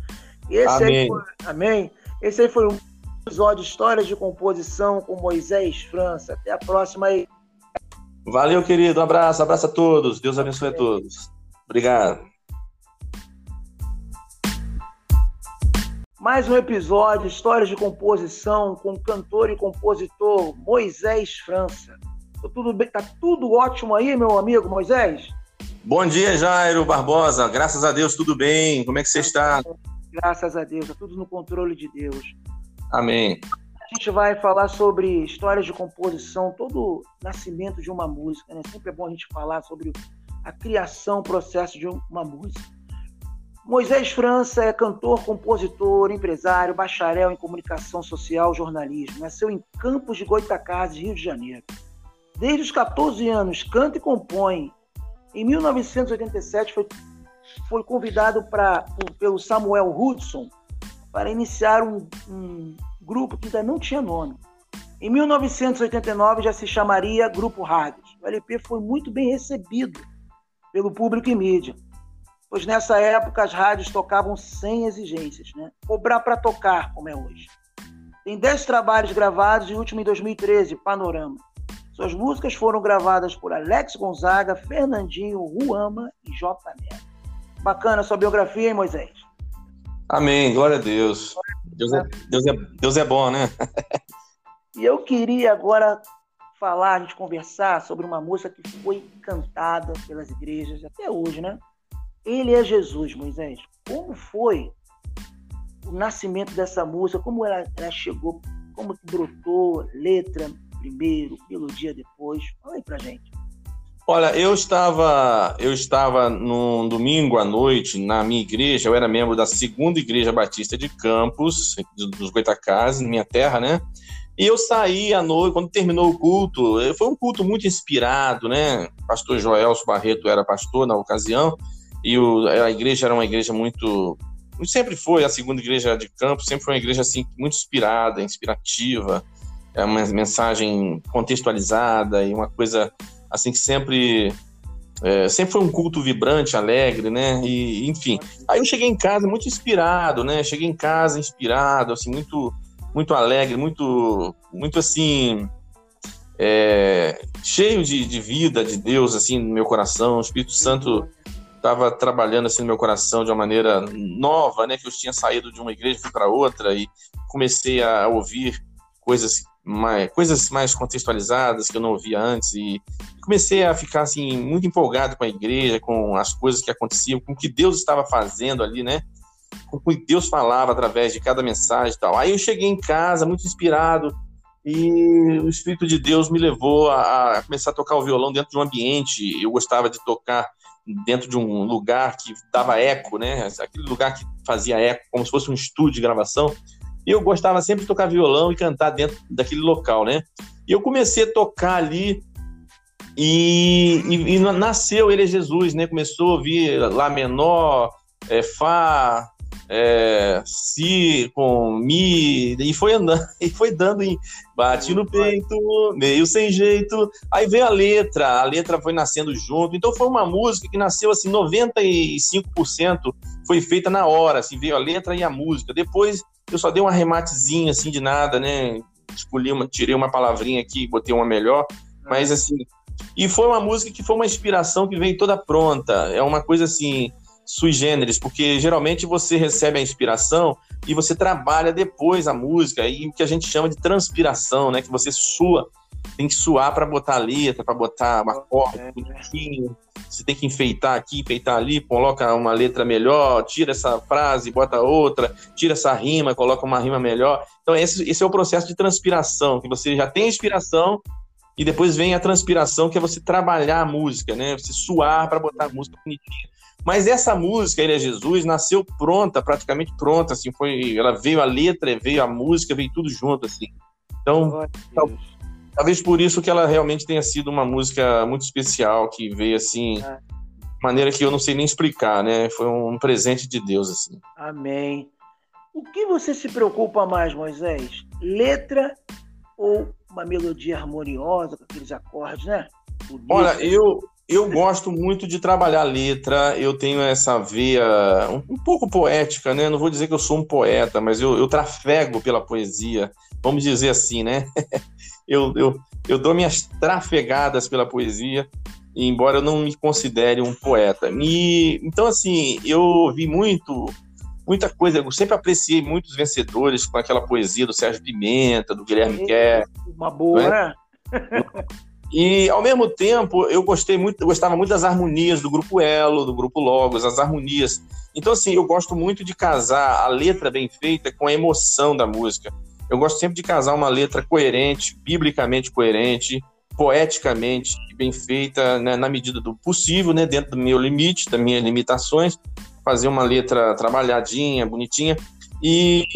Esse amém. Aí foi, amém. Esse aí foi um episódio de Histórias de Composição com Moisés França. Até a próxima aí. Valeu, querido. Um abraço, abraço a todos. Deus abençoe a todos. Obrigado. Mais um episódio, Histórias de Composição, com cantor e compositor Moisés França. Tá tudo, bem, tá tudo ótimo aí, meu amigo Moisés? Bom dia, Jairo Barbosa. Graças a Deus, tudo bem. Como é que você está? Graças a Deus, é tudo no controle de Deus. Amém. A gente vai falar sobre histórias de composição, todo o nascimento de uma música, né? Sempre é bom a gente falar sobre a criação, o processo de uma música. Moisés França é cantor, compositor, empresário, bacharel em comunicação social, jornalismo. Nasceu em Campos de Goitacazes, Rio de Janeiro. Desde os 14 anos, canta e compõe. Em 1987 foi foi convidado pra, por, pelo Samuel Hudson para iniciar um, um grupo que ainda não tinha nome. Em 1989 já se chamaria Grupo Rádios. O LP foi muito bem recebido pelo público e mídia, pois nessa época as rádios tocavam sem exigências, né? cobrar para tocar, como é hoje. Tem 10 trabalhos gravados e o último em 2013, Panorama. Suas músicas foram gravadas por Alex Gonzaga, Fernandinho, Ruama e J. Neto. Bacana a sua biografia, hein, Moisés? Amém, glória a Deus. Deus é, Deus é, Deus é bom, né? e eu queria agora falar, a gente conversar sobre uma música que foi cantada pelas igrejas até hoje, né? Ele é Jesus, Moisés. Como foi o nascimento dessa música? Como ela, ela chegou? Como brotou? Letra primeiro, melodia depois? Fala aí pra gente. Olha, eu estava, eu estava num domingo à noite na minha igreja, eu era membro da segunda igreja batista de Campos, dos Goitacazes, minha terra, né? E eu saí à noite, quando terminou o culto, eh, foi um culto muito inspirado, né? Pastor Joelso Barreto era pastor na ocasião, e o, a igreja era uma igreja muito. Sempre foi, a segunda igreja de Campos, sempre foi uma igreja assim, muito inspirada, inspirativa, é uma mensagem contextualizada e uma coisa assim que sempre é, sempre foi um culto vibrante, alegre, né? E enfim, aí eu cheguei em casa muito inspirado, né? Cheguei em casa inspirado, assim muito muito alegre, muito muito assim é, cheio de, de vida de Deus assim no meu coração. O Espírito Santo estava trabalhando assim no meu coração de uma maneira nova, né? Que eu tinha saído de uma igreja fui para outra e comecei a ouvir coisas mais, coisas mais contextualizadas que eu não ouvia antes e comecei a ficar assim muito empolgado com a igreja, com as coisas que aconteciam, com o que Deus estava fazendo ali, né? Com o que Deus falava através de cada mensagem e tal. Aí eu cheguei em casa muito inspirado e o Espírito de Deus me levou a, a começar a tocar o violão dentro de um ambiente. Eu gostava de tocar dentro de um lugar que dava eco, né? Aquele lugar que fazia eco, como se fosse um estúdio de gravação. E eu gostava sempre de tocar violão e cantar dentro daquele local, né? E eu comecei a tocar ali e, e, e nasceu Ele é Jesus, né? Começou a ouvir Lá menor, é, Fá, é, si com mi e foi andando e foi dando em bate no peito meio sem jeito aí veio a letra a letra foi nascendo junto então foi uma música que nasceu assim 95% foi feita na hora assim veio a letra e a música depois eu só dei um arrematezinho assim de nada né? Escolhi uma tirei uma palavrinha aqui botei uma melhor. Mas assim e foi uma música que foi uma inspiração que veio toda pronta. É uma coisa assim sui generis, porque geralmente você recebe a inspiração e você trabalha depois a música, e o que a gente chama de transpiração, né? Que você sua, tem que suar para botar a letra, para botar uma corda é, bonitinho. Você tem que enfeitar aqui, enfeitar ali, coloca uma letra melhor, tira essa frase, bota outra, tira essa rima, coloca uma rima melhor. Então, esse, esse é o processo de transpiração, que você já tem a inspiração e depois vem a transpiração, que é você trabalhar a música, né? Você suar para botar a música bonitinha. Mas essa música, Ele é Jesus, nasceu pronta, praticamente pronta, assim, foi, ela veio a letra, veio a música, veio tudo junto, assim. Então, tal, talvez por isso que ela realmente tenha sido uma música muito especial, que veio, assim, é. de maneira que eu não sei nem explicar, né? Foi um presente de Deus, assim. Amém. O que você se preocupa mais, Moisés? Letra ou uma melodia harmoniosa, com aqueles acordes, né? Olha, eu, eu gosto muito de trabalhar letra, eu tenho essa veia um, um, pouco poética, né? Não vou dizer que eu sou um poeta, mas eu, eu trafego pela poesia, vamos dizer assim, né? eu, eu, eu dou minhas trafegadas pela poesia, embora eu não me considere um poeta. E, então, assim, eu vi muito, muita coisa, eu sempre apreciei muitos vencedores com aquela poesia do Sérgio Pimenta, do Guilherme Kerr. Uma boa, né? E ao mesmo tempo, eu gostei muito, eu gostava muito das harmonias do grupo Elo, do grupo Logos, as harmonias. Então assim, eu gosto muito de casar a letra bem feita com a emoção da música. Eu gosto sempre de casar uma letra coerente, biblicamente coerente, poeticamente bem feita, né, na medida do possível, né, dentro do meu limite, das minhas limitações, fazer uma letra trabalhadinha, bonitinha, e,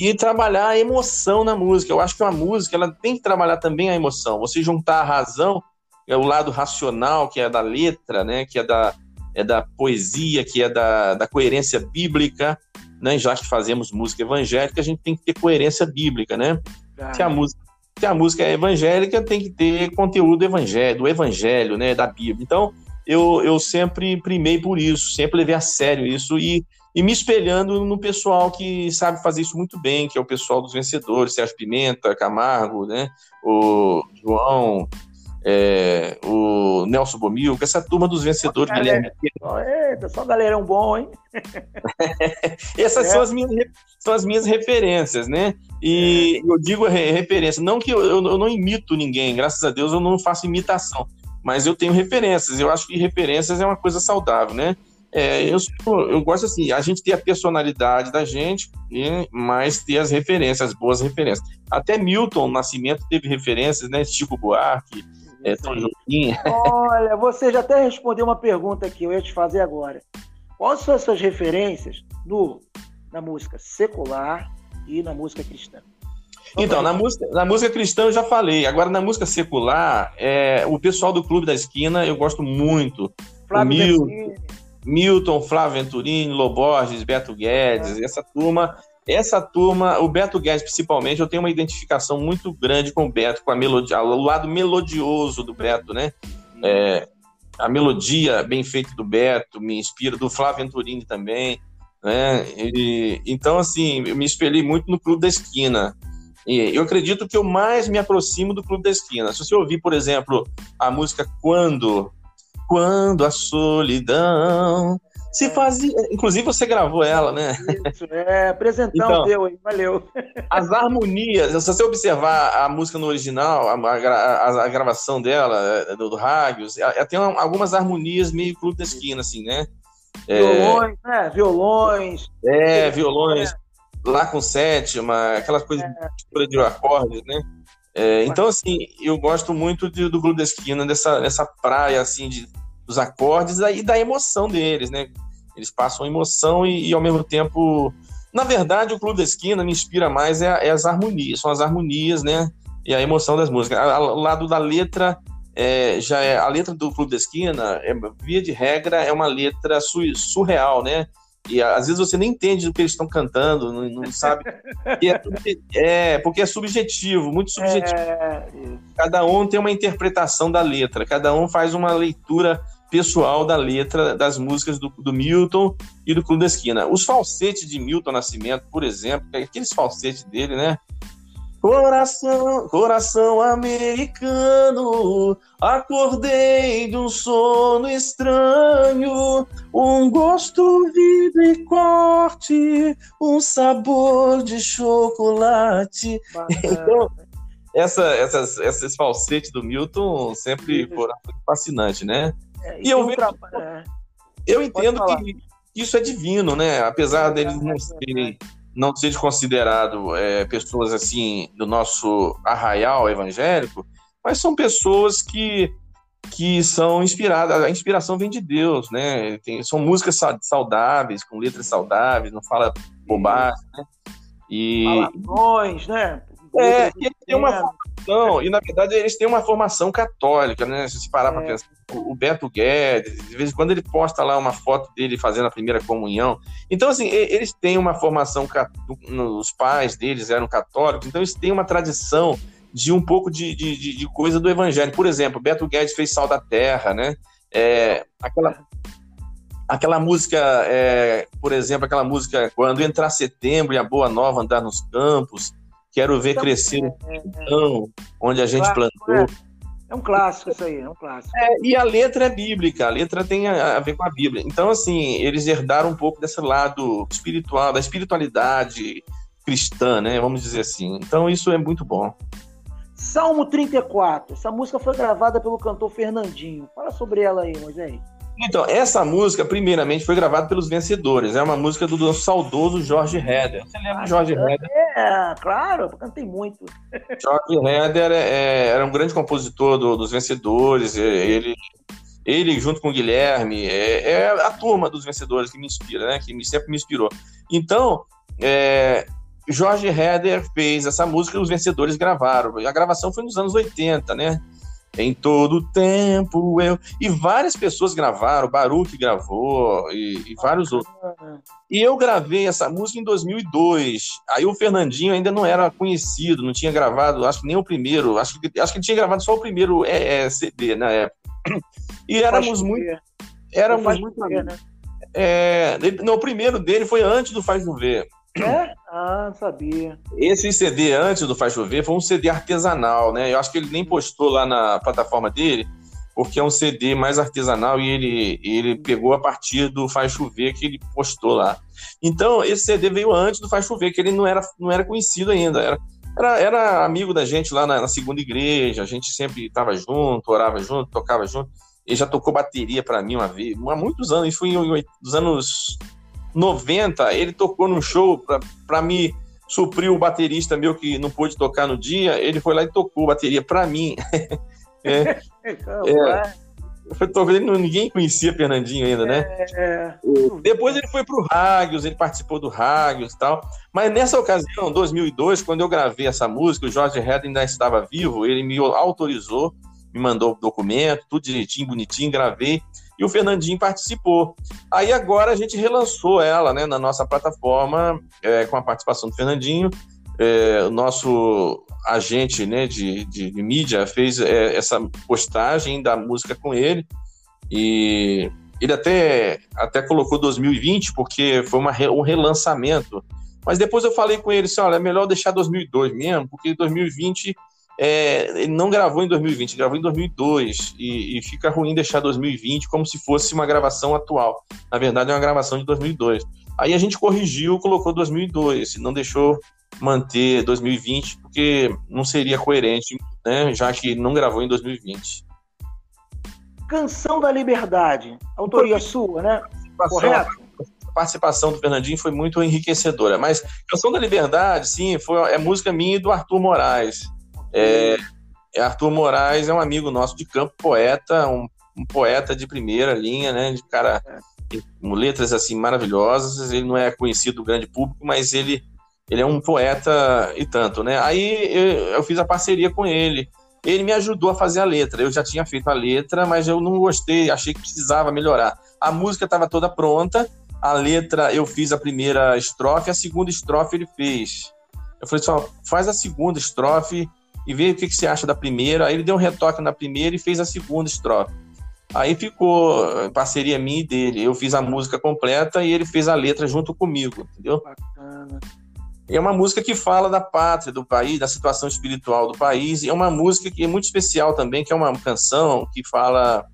e, trabalhar a emoção na música. Eu acho que uma música ela tem que trabalhar também a emoção. Você juntar a razão, é o lado racional, que é da letra, né, que é da, é da poesia, que é da, da coerência bíblica, né, já que fazemos música evangélica, a gente tem que ter coerência bíblica, né? Ah. Se a música se a música é evangélica, tem que ter conteúdo evangélico, do evangelho, né, da Bíblia. Então, eu, eu sempre primei por isso, sempre levei a sério isso e e me espelhando no pessoal que sabe fazer isso muito bem, que é o pessoal dos vencedores, Sérgio Pimenta, Camargo, né? o João, é, o Nelson Bomil, essa turma dos vencedores. Guilherme. Eita, só galerão bom, hein? Essas é. são, as minhas, são as minhas referências, né? E é. eu digo referência, não que eu, eu, eu não imito ninguém, graças a Deus eu não faço imitação, mas eu tenho referências, eu acho que referências é uma coisa saudável, né? É, eu, eu gosto assim, a gente ter a personalidade da gente, e, mas ter as referências, as boas referências. Até Milton Nascimento teve referências, né? Chico Buarque, é. Olha, você já até respondeu uma pergunta que eu ia te fazer agora. Quais são as suas referências no, na música secular e na música cristã? Então, na música, na música cristã eu já falei. Agora, na música secular, é, o pessoal do Clube da Esquina eu gosto muito. Flávio Milton, Milton, Flávio Venturini, Loborges, Beto Guedes, essa turma, essa turma, o Beto Guedes principalmente, eu tenho uma identificação muito grande com o Beto, com a melodia, o lado melodioso do Beto, né? É, a melodia bem feita do Beto me inspira, do Flávio Venturini também, né? E, então, assim, eu me espelhei muito no Clube da Esquina. E eu acredito que eu mais me aproximo do Clube da Esquina. Se você ouvir, por exemplo, a música Quando, quando a solidão se fazia. Inclusive, você gravou ela, né? Isso, é, apresentão então, teu aí, valeu. As harmonias, se você observar a música no original, a, a, a gravação dela, é, do, do Rádios, ela tem algumas harmonias meio clube da esquina, assim, né? Violões, é, né? Violões. É, violões. Lá com sétima, aquelas coisas é. de acordes, né? É, então, assim, eu gosto muito de, do Clube da Esquina, dessa, dessa praia, assim, de, dos acordes e da emoção deles, né? Eles passam emoção e, e, ao mesmo tempo... Na verdade, o Clube da Esquina me inspira mais é, é as harmonias, são as harmonias, né? E a emoção das músicas. Ao lado da letra, é, já é a letra do Clube da Esquina, é, via de regra, é uma letra su, surreal, né? E às vezes você nem entende do que eles estão cantando, não, não sabe. É, é, porque é subjetivo, muito subjetivo. É... Cada um tem uma interpretação da letra, cada um faz uma leitura pessoal da letra das músicas do, do Milton e do Clube da Esquina. Os falsetes de Milton Nascimento, por exemplo, aqueles falsetes dele, né? Coração, coração americano, acordei de um sono estranho, um gosto vivo e corte, um sabor de chocolate. Então, essa, essas, esses falsetes do Milton sempre foram fascinantes, né? É, e eu, vejo, é. eu entendo que isso é divino, né? Apesar deles não serem não ser considerado é, pessoas assim do nosso arraial evangélico, mas são pessoas que que são inspiradas, a inspiração vem de Deus, né? Tem, são músicas saudáveis, com letras saudáveis, não fala bobagem, né? E Palavrões, né? É, e eles têm uma formação, e na verdade eles têm uma formação católica, né? Se você parar é. para pensar, o Beto Guedes, de vez em quando ele posta lá uma foto dele fazendo a primeira comunhão. Então, assim, eles têm uma formação, os pais deles eram católicos, então eles têm uma tradição de um pouco de, de, de coisa do evangelho. Por exemplo, Beto Guedes fez Sal da Terra, né? É, aquela, aquela música, é, por exemplo, aquela música Quando Entrar Setembro e a Boa Nova Andar nos Campos, Quero ver então, crescer o é, chão onde a gente plantou. É. é. um clássico isso aí, é um clássico. É, e a letra é bíblica, a letra tem a, a, ver com a Bíblia. Então, assim, eles herdaram um pouco desse lado espiritual, da espiritualidade cristã, né? Vamos dizer assim. Então, isso é muito bom. Salmo 34. Essa música foi gravada pelo cantor Fernandinho. Fala sobre ela aí, Moisés. Então, essa música, primeiramente, foi gravada pelos vencedores. É uma música do, do saudoso Jorge Heder. Você lembra ah, Jorge Heder? É, claro, cantei muito. Jorge Heder é, é, era um grande compositor do, dos vencedores. Ele, ele, junto com o Guilherme, é, é, a turma dos vencedores que me inspira, né? Que me, sempre me inspirou. Então, é, Jorge Heder fez essa música e os vencedores gravaram. A gravação foi nos anos 80, né? Em todo tempo eu. E várias pessoas gravaram, Baruch gravou e, e vários outros. E eu gravei essa música em 2002. Aí o Fernandinho ainda não era conhecido, não tinha gravado, acho que nem o primeiro. Acho que, acho que tinha gravado só o primeiro é, é, CD na época. E éramos muito. Éramos muito. Ver, né? é, no, o primeiro dele foi antes do Faz Ver. É? Ah, sabia. Esse CD antes do Faz Chover foi um CD artesanal, né? Eu acho que ele nem postou lá na plataforma dele, porque é um CD mais artesanal e ele, ele pegou a partir do Faz Chover que ele postou lá. Então, esse CD veio antes do Faz Chover, que ele não era, não era conhecido ainda. Era, era, era amigo da gente lá na, na segunda igreja, a gente sempre estava junto, orava junto, tocava junto. Ele já tocou bateria para mim uma vez, há muitos anos, isso foi em, nos anos 90, ele tocou num show para me suprir o baterista meu que não pôde tocar no dia. Ele foi lá e tocou bateria para mim. é, é, foi tocando, ninguém conhecia Fernandinho ainda, né? É, Depois ele foi pro Rágios, ele participou do Rágios e tal. Mas nessa ocasião, 2002, quando eu gravei essa música, o Jorge Red ainda estava vivo, ele me autorizou, me mandou o documento, tudo direitinho, bonitinho, gravei e o Fernandinho participou. Aí agora a gente relançou ela né, na nossa plataforma, é, com a participação do Fernandinho. É, o nosso agente né, de, de, de mídia fez é, essa postagem da música com ele. E ele até, até colocou 2020, porque foi uma, um relançamento. Mas depois eu falei com ele assim: olha, é melhor deixar 2002 mesmo, porque 2020 é, ele não gravou em 2020, gravou em 2002 e, e, fica ruim deixar 2020 como se fosse uma gravação atual. Na verdade, é uma gravação de 2002. Aí a gente corrigiu, colocou 2002, não deixou manter 2020 porque não seria coerente, né, já que não gravou em 2020. Canção da Liberdade, autoria sua, né? Correto? A participação do Fernandinho foi muito enriquecedora, mas Canção da Liberdade, sim, foi, é música minha e do Arthur Moraes. É, é, Arthur Moraes é um amigo nosso de campo, poeta, um, um poeta de primeira linha, né? De cara com letras assim maravilhosas. Ele não é conhecido do grande público, mas ele ele é um poeta e tanto, né? Aí eu, eu fiz a parceria com ele. Ele me ajudou a fazer a letra. Eu já tinha feito a letra, mas eu não gostei, achei que precisava melhorar. A música estava toda pronta, a letra eu fiz a primeira estrofe, a segunda estrofe ele fez. Eu falei só, faz a segunda estrofe e vê o que, que você acha da primeira. Aí ele deu um retoque na primeira e fez a segunda estrofe. Aí ficou parceria minha e dele. Eu fiz a música completa e ele fez a letra junto comigo, entendeu? Bacana. É uma música que fala da pátria, do país, da situação espiritual do país. E é uma música que é muito especial também, que é uma canção que fala.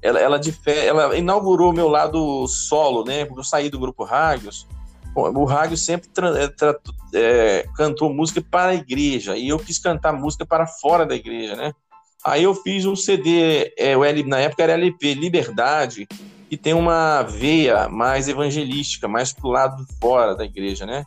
Ela, ela, ela inaugurou meu lado solo, né? Porque eu saí do grupo Rádios o rádio sempre é, é, cantou música para a igreja e eu quis cantar música para fora da igreja, né? Aí eu fiz um CD, é, o L, na época era LP Liberdade, que tem uma veia mais evangelística, mais pro lado fora da igreja, né?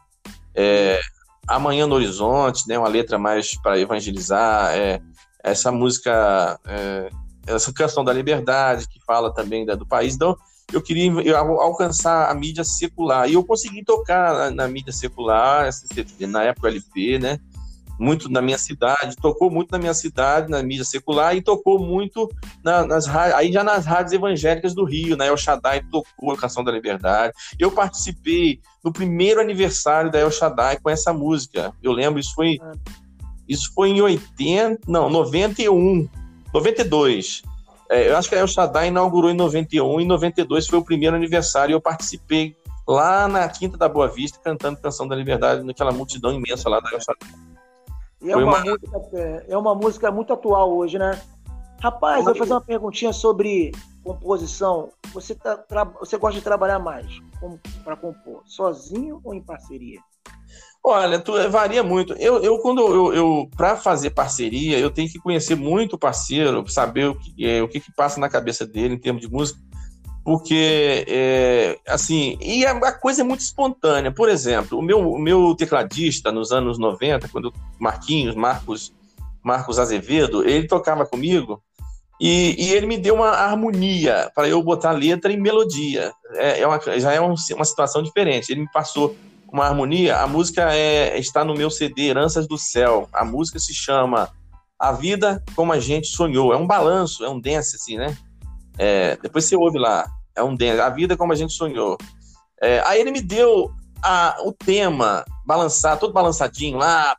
É, Amanhã no Horizonte, né? Uma letra mais para evangelizar, é, essa música, é, essa canção da liberdade que fala também da, do país. Então eu queria alcançar a mídia secular. E eu consegui tocar na, na mídia secular, na época LP, né? Muito na minha cidade, tocou muito na minha cidade, na mídia secular, e tocou muito na, nas aí já nas rádios evangélicas do Rio, na El Shaddai tocou a Canção da Liberdade. Eu participei no primeiro aniversário da El Shaddai com essa música. Eu lembro, isso foi, isso foi em 80, não, 91, 92. É, eu acho que a El Shaddai inaugurou em 91, em 92 foi o primeiro aniversário e eu participei lá na Quinta da Boa Vista cantando Canção da Liberdade naquela multidão imensa lá da El Shaddai. E é uma, uma... Música, é, uma música muito atual hoje, né? Rapaz, eu vou fazer uma perguntinha sobre composição. Você, tá, você gosta de trabalhar mais para compor, sozinho ou em parceria? Olha, tu, varia muito. Eu, eu quando eu, eu para fazer parceria, eu tenho que conhecer muito o parceiro, saber o que, é, o que, que passa na cabeça dele em termos de música, porque é, assim, e a, a, coisa é muito espontânea. Por exemplo, o meu, o meu tecladista nos anos 90, quando Marquinhos, Marcos, Marcos Azevedo, ele tocava comigo e, e ele me deu uma harmonia para eu botar letra em melodia. É, é uma, já é um, uma situação diferente. Ele me passou uma harmonia. A música é, está no meu CD Heranças do Céu. A música se chama A Vida Como a Gente Sonhou. É um balanço, é um dance, assim, né? É, depois você ouve lá. É um dance. A Vida Como a Gente Sonhou. É, aí ele me deu a, o tema, balançar, todo balançadinho lá,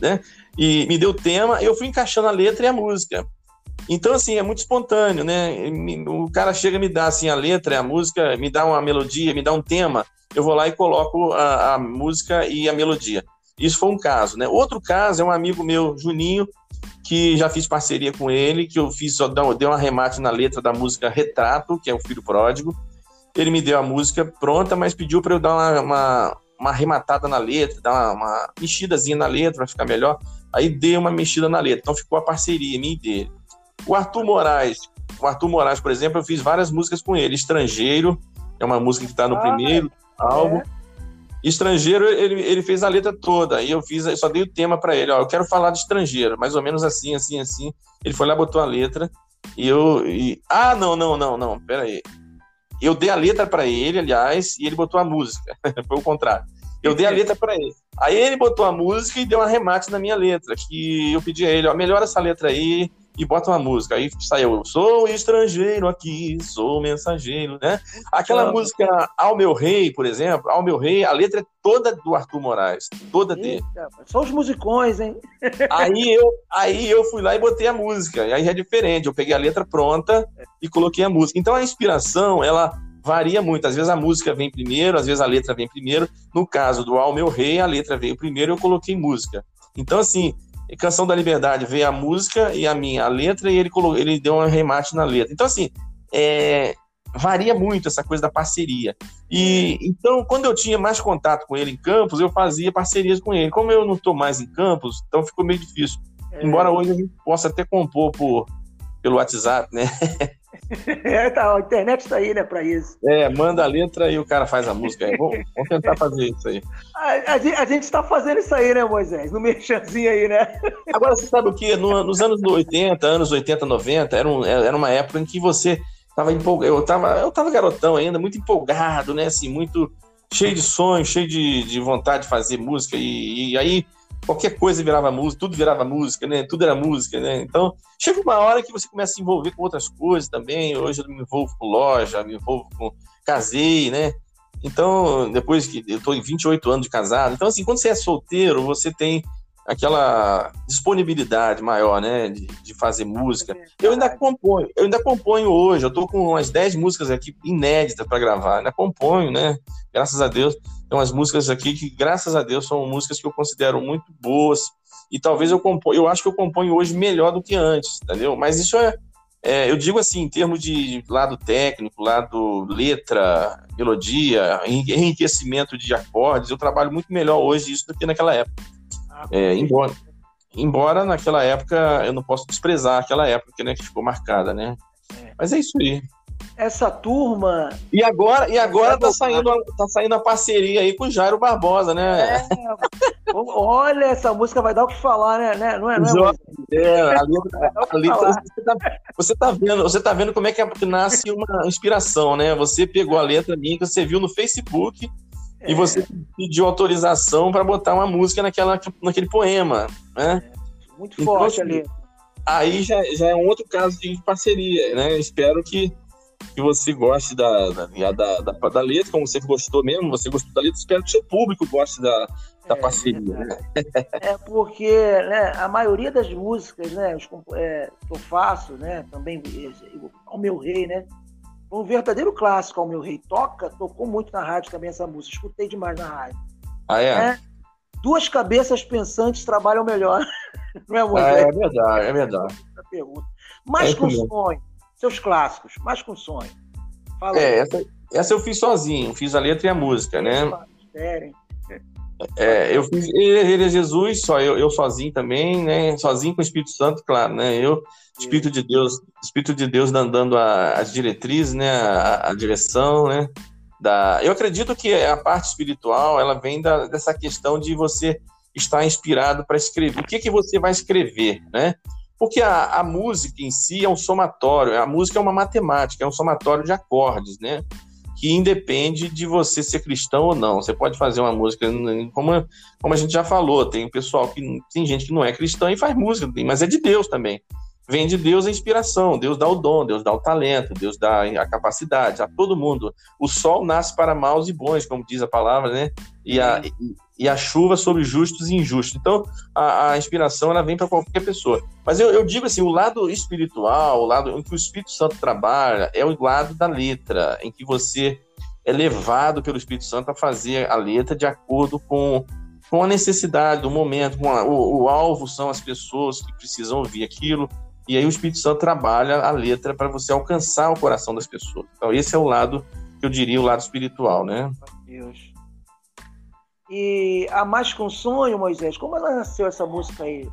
né? E me deu o tema, eu fui encaixando a letra e a música. Então, assim, é muito espontâneo, né? O cara chega e me dá assim, a letra, a música, me dá uma melodia, me dá um tema, eu vou lá e coloco a, a música e a melodia. Isso foi um caso, né? Outro caso é um amigo meu, Juninho, que já fiz parceria com ele, que eu fiz, dei um arremate na letra da música Retrato, que é o Filho Pródigo. Ele me deu a música pronta, mas pediu para eu dar uma, uma, uma, arrematada na letra, dar uma, uma mexidazinha na letra para ficar melhor. Aí dei uma mexida na letra. Então ficou a parceria minha e dele. O Arthur Moraes, o Arthur Moraes, por exemplo, eu fiz várias músicas com ele. Estrangeiro, é uma música que está no ah, primeiro é. álbum. Estrangeiro, ele, ele fez a letra toda. E eu fiz, eu só dei o tema para ele. Ó, eu quero falar de estrangeiro, mais ou menos assim, assim, assim. Ele foi lá, botou a letra. E eu. E... Ah, não, não, não, não. Pera aí. Eu dei a letra para ele, aliás, e ele botou a música. foi o contrário. Eu dei a letra para ele. Aí ele botou a música e deu um arremate na minha letra. Que eu pedi a ele, ó, melhora essa letra aí e bota uma música. Aí saiu, sou estrangeiro aqui, sou mensageiro, né? Aquela música Ao Meu Rei, por exemplo, Ao Meu Rei, a letra é toda do Arthur Moraes, toda Eita, dele. Só os musicões, hein? aí, eu, aí eu fui lá e botei a música, e aí é diferente, eu peguei a letra pronta e coloquei a música. Então a inspiração, ela varia muito. Às vezes a música vem primeiro, às vezes a letra vem primeiro. No caso do Ao Meu Rei, a letra veio primeiro e eu coloquei música. Então, assim, Canção da Liberdade veio a música e a minha a letra, e ele, colocou, ele deu um remate na letra. Então, assim, é, varia muito essa coisa da parceria. E então, quando eu tinha mais contato com ele em Campos, eu fazia parcerias com ele. Como eu não estou mais em Campos, então ficou meio difícil. É. Embora hoje a gente possa até compor por, pelo WhatsApp, né? É, tá, a internet está aí, né, para isso. É, manda a letra e o cara faz a música. Vamos, vamos, tentar fazer isso aí. A, a, a gente está fazendo isso aí, né, Moisés? No merchanzinho aí, né? Agora, você sabe o que? No, nos anos 80, anos 80, 90, era, um, era uma época em que você tava empolgado. Eu tava, eu tava garotão ainda, muito empolgado, né? Assim, muito cheio de sonhos, cheio de, de vontade de fazer música. E, e aí qualquer coisa virava música, tudo virava música, né? Tudo era música, né? Então, chega uma hora que você começa a se envolver com outras coisas também. Hoje eu me envolvo com loja, me envolvo com casei, né? Então, depois que eu tô em 28 anos de casado, então assim, quando você é solteiro, você tem aquela disponibilidade maior, né, de, de fazer música. Eu ainda componho, eu ainda componho hoje, eu tô com umas 10 músicas aqui inéditas para gravar, ainda componho, né? Graças a Deus. Tem umas músicas aqui que, graças a Deus, são músicas que eu considero muito boas. E talvez eu componho, eu acho que eu componho hoje melhor do que antes, entendeu? Mas isso é, é eu digo assim, em termos de lado técnico, lado letra, melodia, enriquecimento de acordes, eu trabalho muito melhor hoje isso do que naquela época. Ah, é, embora, embora naquela época eu não posso desprezar aquela época né, que ficou marcada, né? É. Mas é isso aí essa turma. E agora, e agora tá saindo, tá saindo a parceria aí com o Jairo Barbosa, né? É, olha, essa música vai dar o que falar, né? né? Não é, não é, é ali, ali você, tá, você, tá, vendo, você tá vendo como é que, é, que nasce uma inspiração, né? Você pegou a letra minha que você viu no Facebook é. e você pediu autorização para botar uma música naquela, naquele poema, né? É, muito então, forte então, ali. Aí já, já é um outro caso de parceria, né? Espero que que você goste da, da, da, da, da letra, como você gostou mesmo, você gostou da letra, espero que o seu público goste da, da é, parceria. Né? É porque né, a maioria das músicas né, é, que eu faço, né, também ao meu rei, né? Um verdadeiro clássico ao meu rei. Toca, tocou muito na rádio também essa música, escutei demais na rádio. Ah, é? é duas cabeças pensantes trabalham melhor. Não é, ah, é verdade, é verdade. Mas é com sonho seus clássicos, mas com sonho. Fala é, essa, essa, eu fiz sozinho, fiz a letra e a música, né? É, eu fiz Ele é Jesus, só eu, eu sozinho também, né? Sozinho com o Espírito Santo, claro, né? Eu, Espírito de Deus, Espírito de Deus dando a, as diretrizes, né? A, a, direção, né? Da, eu acredito que a parte espiritual ela vem da, dessa questão de você estar inspirado para escrever. O que que você vai escrever, né? Porque a, a, música em si é um somatório, a música é uma matemática, é um somatório de acordes, né? Que independe de você ser cristão ou não. Você pode fazer uma música, como, como a gente já falou, tem pessoal que tem gente que não é cristão e faz música, mas é de Deus também. Vem de Deus a inspiração, Deus dá o dom, Deus dá o talento, Deus dá a capacidade a todo mundo. O sol nasce para maus e bons, como diz a palavra, né? E a, a chuva sobre justos e injustos. Então, a, a inspiração ela vem para qualquer pessoa. Mas eu, eu, digo assim, o lado espiritual, o lado em que o Espírito Santo trabalha, é o lado da letra, em que você é levado pelo Espírito Santo a fazer a letra de acordo com, com a necessidade do momento, a, o, o alvo são as pessoas que precisam ouvir aquilo, e aí o Espírito Santo trabalha a letra para você alcançar o coração das pessoas. Então, esse é o lado que eu diria o lado espiritual, né? Deus. E a Mais Que Um Sonho, Moisés, como ela nasceu essa música aí?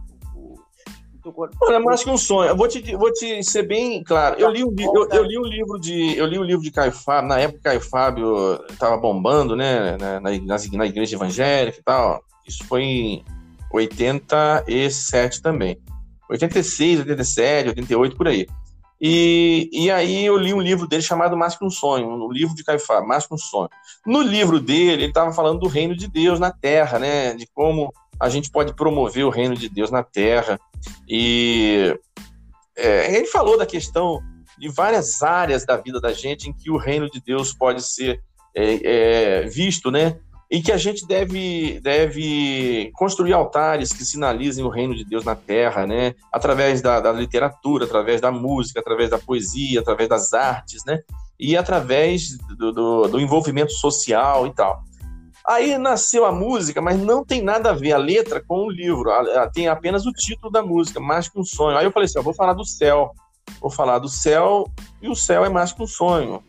Olha, mais que um sonho. Eu vou te, vou te ser bem claro. Eu li, um, eu, eu li um livro de, eu li um livro de Caio Fábio. Na época, Caio Fábio estava bombando, né, na, na, na, igreja evangélica e tal. Isso foi em 87 também. 86, 87, 88 por aí. E, e aí eu li um livro dele chamado Mais que um Sonho, um livro de Caifás, Mais que um Sonho. No livro dele, ele estava falando do reino de Deus na Terra, né? De como a gente pode promover o reino de Deus na Terra. E é, ele falou da questão de várias áreas da vida da gente em que o reino de Deus pode ser é, é, visto, né? E que a gente deve, deve construir altares que sinalizem o reino de Deus na terra, né? Através da, da, literatura, através da música, através da poesia, através das artes, né? e através do, do, do envolvimento social e tal. Aí nasceu a música, mas não tem nada a ver a letra com o livro. Tem apenas o título da música, Mais que um Sonho. Aí eu falei assim: eu vou falar do céu. Vou falar do céu, e o céu é mais que um sonho.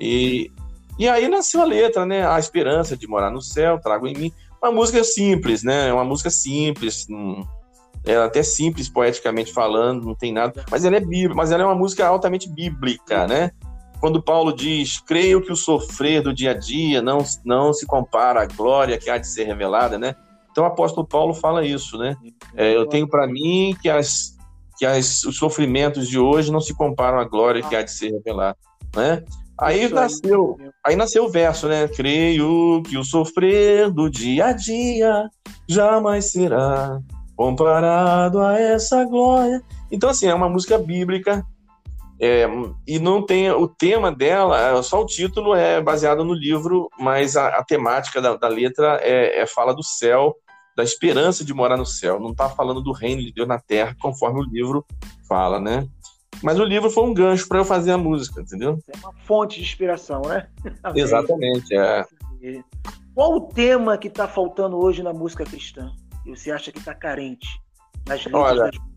E, e aí nasceu a letra, né? A esperança de morar no céu, trago em mim. Uma música simples, né? Uma música simples. É até simples poeticamente falando, não tem nada. Mas ela é bíblica, mas ela é uma música altamente bíblica, né? quando Paulo diz: Creio que o sofrer do dia a dia não, não se compara à glória que há de ser revelada, né? Então o apóstolo Paulo fala isso, né? É, eu tenho para mim que, as, que as, os sofrimentos de hoje não se comparam à glória que há de ser revelada, né? Aí nasceu, aí nasceu o verso, né? Creio que o sofrer do dia a dia jamais será comparado a essa glória. Então, assim, é uma música bíblica é, e não tem o tema dela, é, só o título é baseado no livro, mas a, a temática da, da letra é, é, fala do céu, da esperança de morar no céu. Não está falando do reino de Deus na terra, conforme o livro fala, né? Mas o livro foi um gancho para eu fazer a música, entendeu? É uma fonte de inspiração, né? Exatamente, é. Qual o tema que está faltando hoje na música cristã? E você acha que está carente nas letras Olha, das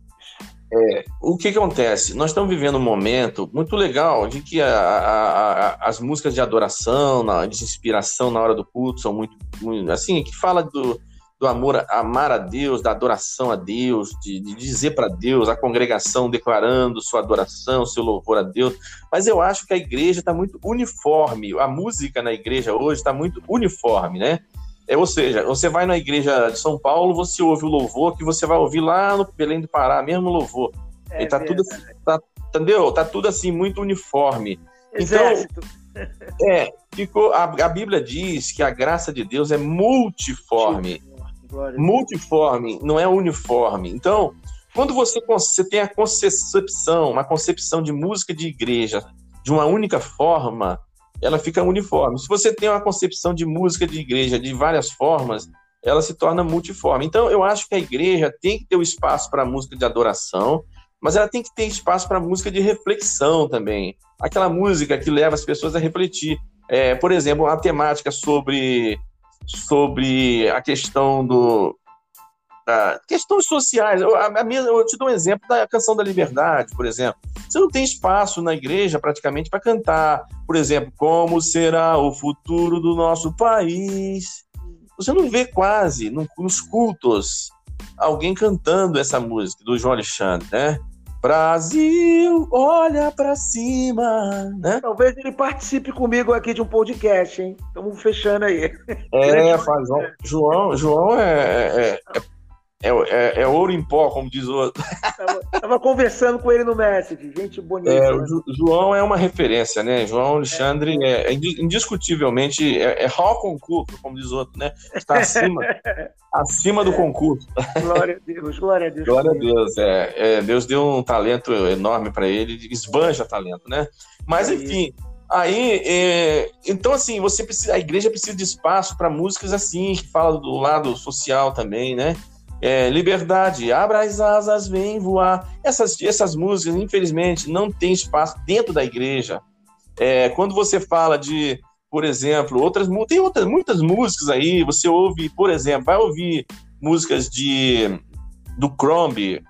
é, o que, que, acontece? Nós estamos vivendo um momento muito legal de que a, a, a, as músicas de adoração, de inspiração na hora do culto são muito, muito assim, que fala do, do amor, amar a Deus, da adoração a Deus, de, de dizer para Deus, a congregação declarando sua adoração, seu louvor a Deus. Mas eu acho que a igreja está muito uniforme, a música na igreja hoje está muito uniforme, né? É, ou seja, você vai na igreja de São Paulo, você ouve o louvor que você vai ouvir lá no Belém do Pará, mesmo louvor. É, e tá tudo, tá, entendeu? Tá tudo assim muito uniforme. Então, Exército. Então, é, ficou a, a, Bíblia diz que a graça de Deus é multiforme. Multiforme, não é uniforme. Então, quando você, você tem a concepção, uma concepção de música de igreja de uma única forma, ela fica uniforme. Se você tem uma concepção de música de igreja de várias formas, ela se torna multiforme. Então, eu acho que a igreja tem que ter o um espaço para música de adoração, mas ela tem que ter espaço para música de reflexão também. Aquela música que leva as pessoas a refletir. É, por exemplo, a temática sobre, sobre a questão do, ah, questões sociais. Eu, a, a, eu te dou um exemplo da canção da liberdade, por exemplo. Você não tem espaço na igreja praticamente para cantar, por exemplo, como será o futuro do nosso país. Você não vê quase no, nos cultos alguém cantando essa música do João Alexandre, né? Brasil, olha para cima, né? Talvez ele participe comigo aqui de um podcast, hein? Estamos fechando aí. É, faz, João, João é, é, é é, é, é, ouro em pó, como diz o outro. Tava, tava conversando com ele no Message, gente bonita. É, né? o João é uma referência, né? João Alexandre é, é indiscutivelmente é, é hall concurso, como diz o outro, né? Está acima, acima do concurso. Glória a Deus, glória a Deus. Glória a Deus, é, Deus deu um talento enorme para ele, esbanja talento, né? Mas enfim. Aí, é, então assim, você precisa, a igreja precisa de espaço para músicas assim, que fala do lado social também, né? É, liberdade, abra as asas, vem voar. Essas, essas músicas, infelizmente, não tem espaço dentro da igreja. É, quando você fala de, por exemplo, outras tem outras muitas músicas aí, você ouve, por exemplo, vai ouvir músicas de do Crombie.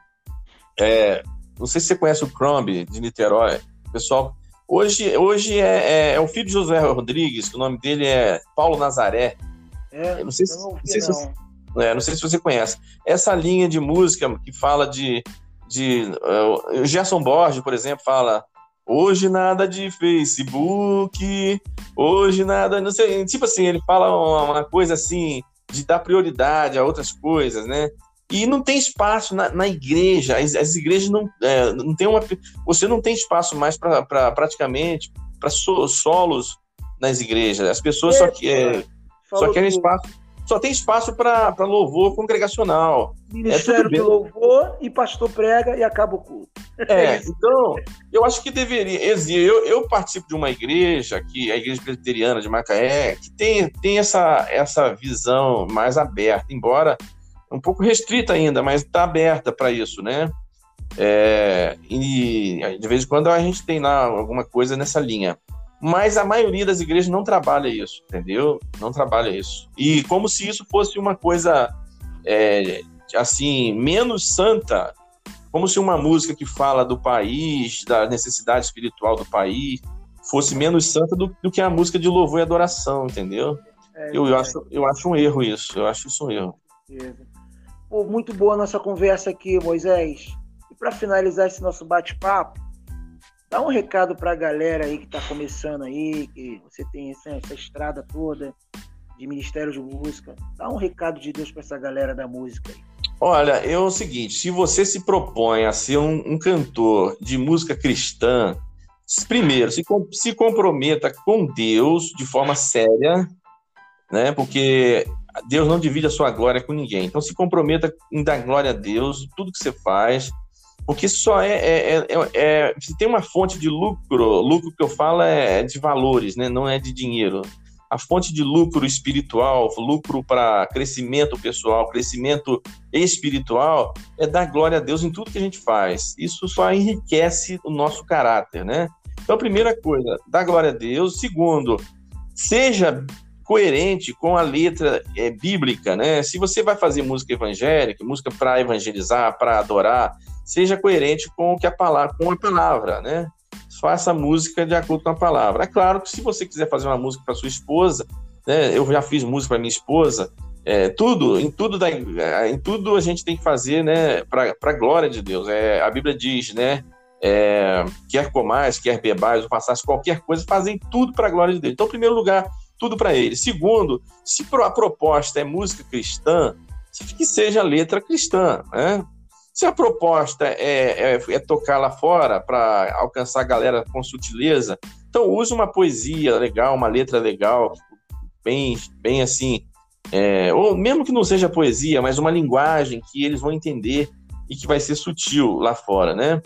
É, não sei se você conhece o Crombie de Niterói, pessoal. Hoje, hoje é, é, é, o filho de José Rodrigues, que o nome dele é Paulo Nazaré. É, não sei se, não, não sei se você, né? Não sei se você conhece. Essa linha de música que fala de. de uh, Gerson Borges, por exemplo, fala. Hoje nada de Facebook, hoje nada. Não sei, tipo assim, ele fala uma, uma coisa assim, de dar prioridade a outras coisas, né? E não tem espaço na, na igreja, as, as, igrejas não, é, não tem uma. Você não tem espaço mais para pra, praticamente para so, solos nas igrejas. As pessoas só, que, é, só querem espaço só tem espaço para louvor congregacional. Ministério é de louvor e pastor prega e acaba o culto. É, então, eu acho que deveria. Eu, eu participo de uma igreja, que a Igreja Presbiteriana de Macaé, que tem, tem essa, essa visão mais aberta, embora um pouco restrita ainda, mas está aberta para isso, né? É, e de vez em quando a gente tem lá alguma coisa nessa linha. Mas a maioria das igrejas não trabalha isso, entendeu? Não trabalha isso. E como se isso fosse uma coisa é, assim menos santa, como se uma música que fala do país, da necessidade espiritual do país, fosse menos santa do, do que a música de louvor e adoração, entendeu? É, eu, eu, acho, eu acho um erro isso. Eu acho isso um erro. Pô, muito boa a nossa conversa aqui, Moisés. E para finalizar esse nosso bate-papo, Dá um recado para a galera aí que está começando aí, que você tem essa, essa, estrada toda de Ministério de Música. Dá um recado de Deus para essa galera da música aí. Olha, é o seguinte: se você se propõe a ser um, um cantor de música cristã, primeiro, se, se comprometa com Deus de forma séria, né? Porque Deus não divide a sua glória com ninguém. Então se comprometa em dar glória a Deus, tudo que você faz porque só é, é, é, é, se tem uma fonte de lucro, lucro que eu falo é de valores, né? não é de dinheiro. A fonte de lucro espiritual, lucro para crescimento pessoal, crescimento espiritual, é dar glória a Deus em tudo que a gente faz. Isso só enriquece o nosso caráter, né? Então, primeira coisa, dar glória a Deus. Segundo, seja coerente com a letra é, bíblica, né? Se você vai fazer música evangélica, música para evangelizar, para adorar, seja coerente com o que a palavra, com a palavra, né? Faça música de acordo com a palavra. É claro que se você quiser fazer uma música para sua esposa, né? Eu já fiz música para minha esposa. É, tudo, em tudo, da, em tudo a gente tem que fazer, né? Para a glória de Deus. É, a Bíblia diz, né? É, quer comais, quer bebais, ou façasse qualquer coisa, fazem tudo para a glória de Deus. Então, em primeiro lugar, tudo para ele. Segundo, se a proposta é música cristã, que seja letra cristã, né? Se a proposta é, é, é tocar lá fora para alcançar a galera com sutileza, então use uma poesia legal, uma letra legal, bem, bem assim, é, ou mesmo que não seja poesia, mas uma linguagem que eles vão entender e que vai ser sutil lá fora, né?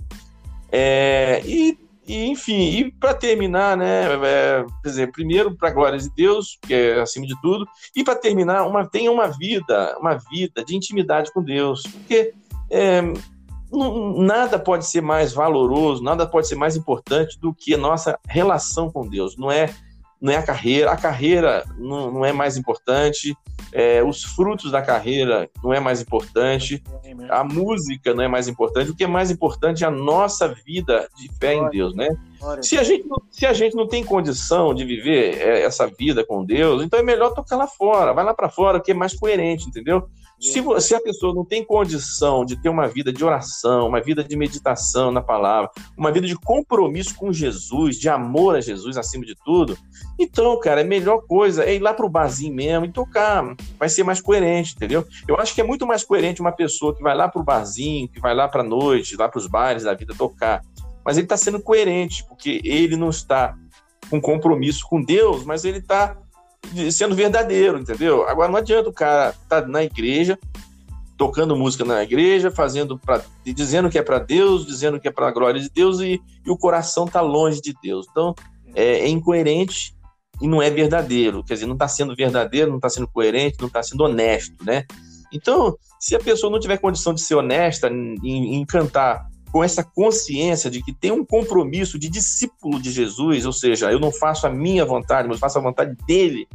É, e e, enfim, e para terminar, né, é, quer dizer, primeiro para a glória de Deus, que é acima de tudo, e para terminar, uma, tenha uma vida, uma vida de intimidade com Deus, porque é, não, nada pode ser mais valoroso, nada pode ser mais importante do que a nossa relação com Deus. Não é não é a carreira, a carreira não, não é mais importante, é, os frutos da carreira não é mais importante, a música não é mais importante, o que é mais importante é a nossa vida de fé em Deus, né? Se a, gente, se a gente não tem condição de viver é, essa vida com Deus, então é melhor tocar lá fora, vai lá para fora, que é mais coerente, entendeu? Se, se a pessoa não tem condição de ter uma vida de oração, uma vida de meditação na palavra, uma vida de compromisso com Jesus, de amor a Jesus acima de tudo, então, cara, a melhor coisa é ir lá pro barzinho mesmo e tocar. Vai ser mais coerente, entendeu? Eu acho que é muito mais coerente uma pessoa que vai lá pro barzinho, que vai lá pra noite, lá pros bares da vida tocar. Mas ele está sendo coerente, porque ele não está com compromisso com Deus, mas ele está sendo verdadeiro, entendeu? Agora não adianta o cara estar tá na igreja, tocando música na igreja, fazendo pra, dizendo que é para Deus, dizendo que é para a glória de Deus e, e, o coração está longe de Deus. Então é, é, incoerente e não é verdadeiro. Quer dizer, não está sendo verdadeiro, não está sendo coerente, não está sendo honesto, né? Então, se a pessoa não tiver condição de ser honesta em cantar com essa consciência de que tem um compromisso de discípulo de Jesus, ou seja, eu não faço a minha vontade, mas faço a vontade dele.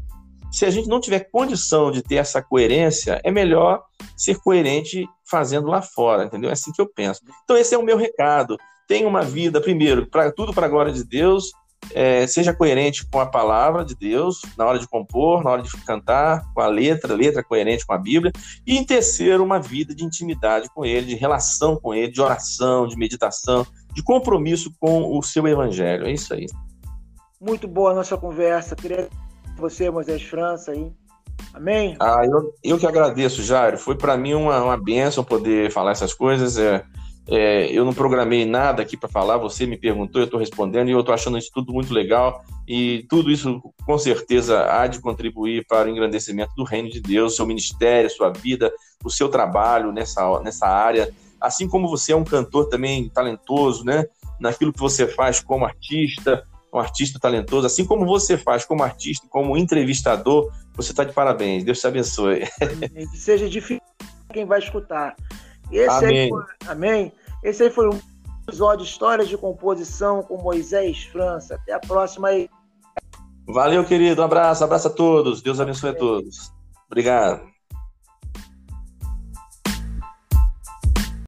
Se a gente não tiver condição de ter essa coerência, é melhor ser coerente fazendo lá fora, entendeu? É assim que eu penso. Então esse é o meu recado. Tenha uma vida, primeiro, para tudo para a glória de Deus, é, seja coerente com a palavra de Deus na hora de compor, na hora de cantar, com a letra, letra coerente com a Bíblia, e em terceiro, uma vida de intimidade com Ele, de relação com Ele, de oração, de meditação, de compromisso com o seu Evangelho. É isso aí. Muito boa a nossa conversa. Queria você, Moisés França, aí. Amém? Ah, eu, eu que agradeço, Jairo. Foi para mim uma, uma bênção poder falar essas coisas. É, é, eu não programei nada aqui para falar, você me perguntou, eu estou respondendo e eu estou achando isso tudo muito legal. E tudo isso, com certeza, há de contribuir para o engrandecimento do reino de Deus, seu ministério, sua vida, o seu trabalho nessa, nessa área. Assim como você é um cantor também talentoso, né? Naquilo que você faz como artista, um artista talentoso, assim como você faz como artista, como entrevistador, você está de parabéns. Deus te abençoe. Que seja difícil quem vai escutar. Esse amém. Aí foi, amém. Esse aí foi um episódio Histórias de Composição com Moisés França. Até a próxima aí. Valeu, querido. Um abraço, abraço a todos. Deus abençoe a todos. Obrigado.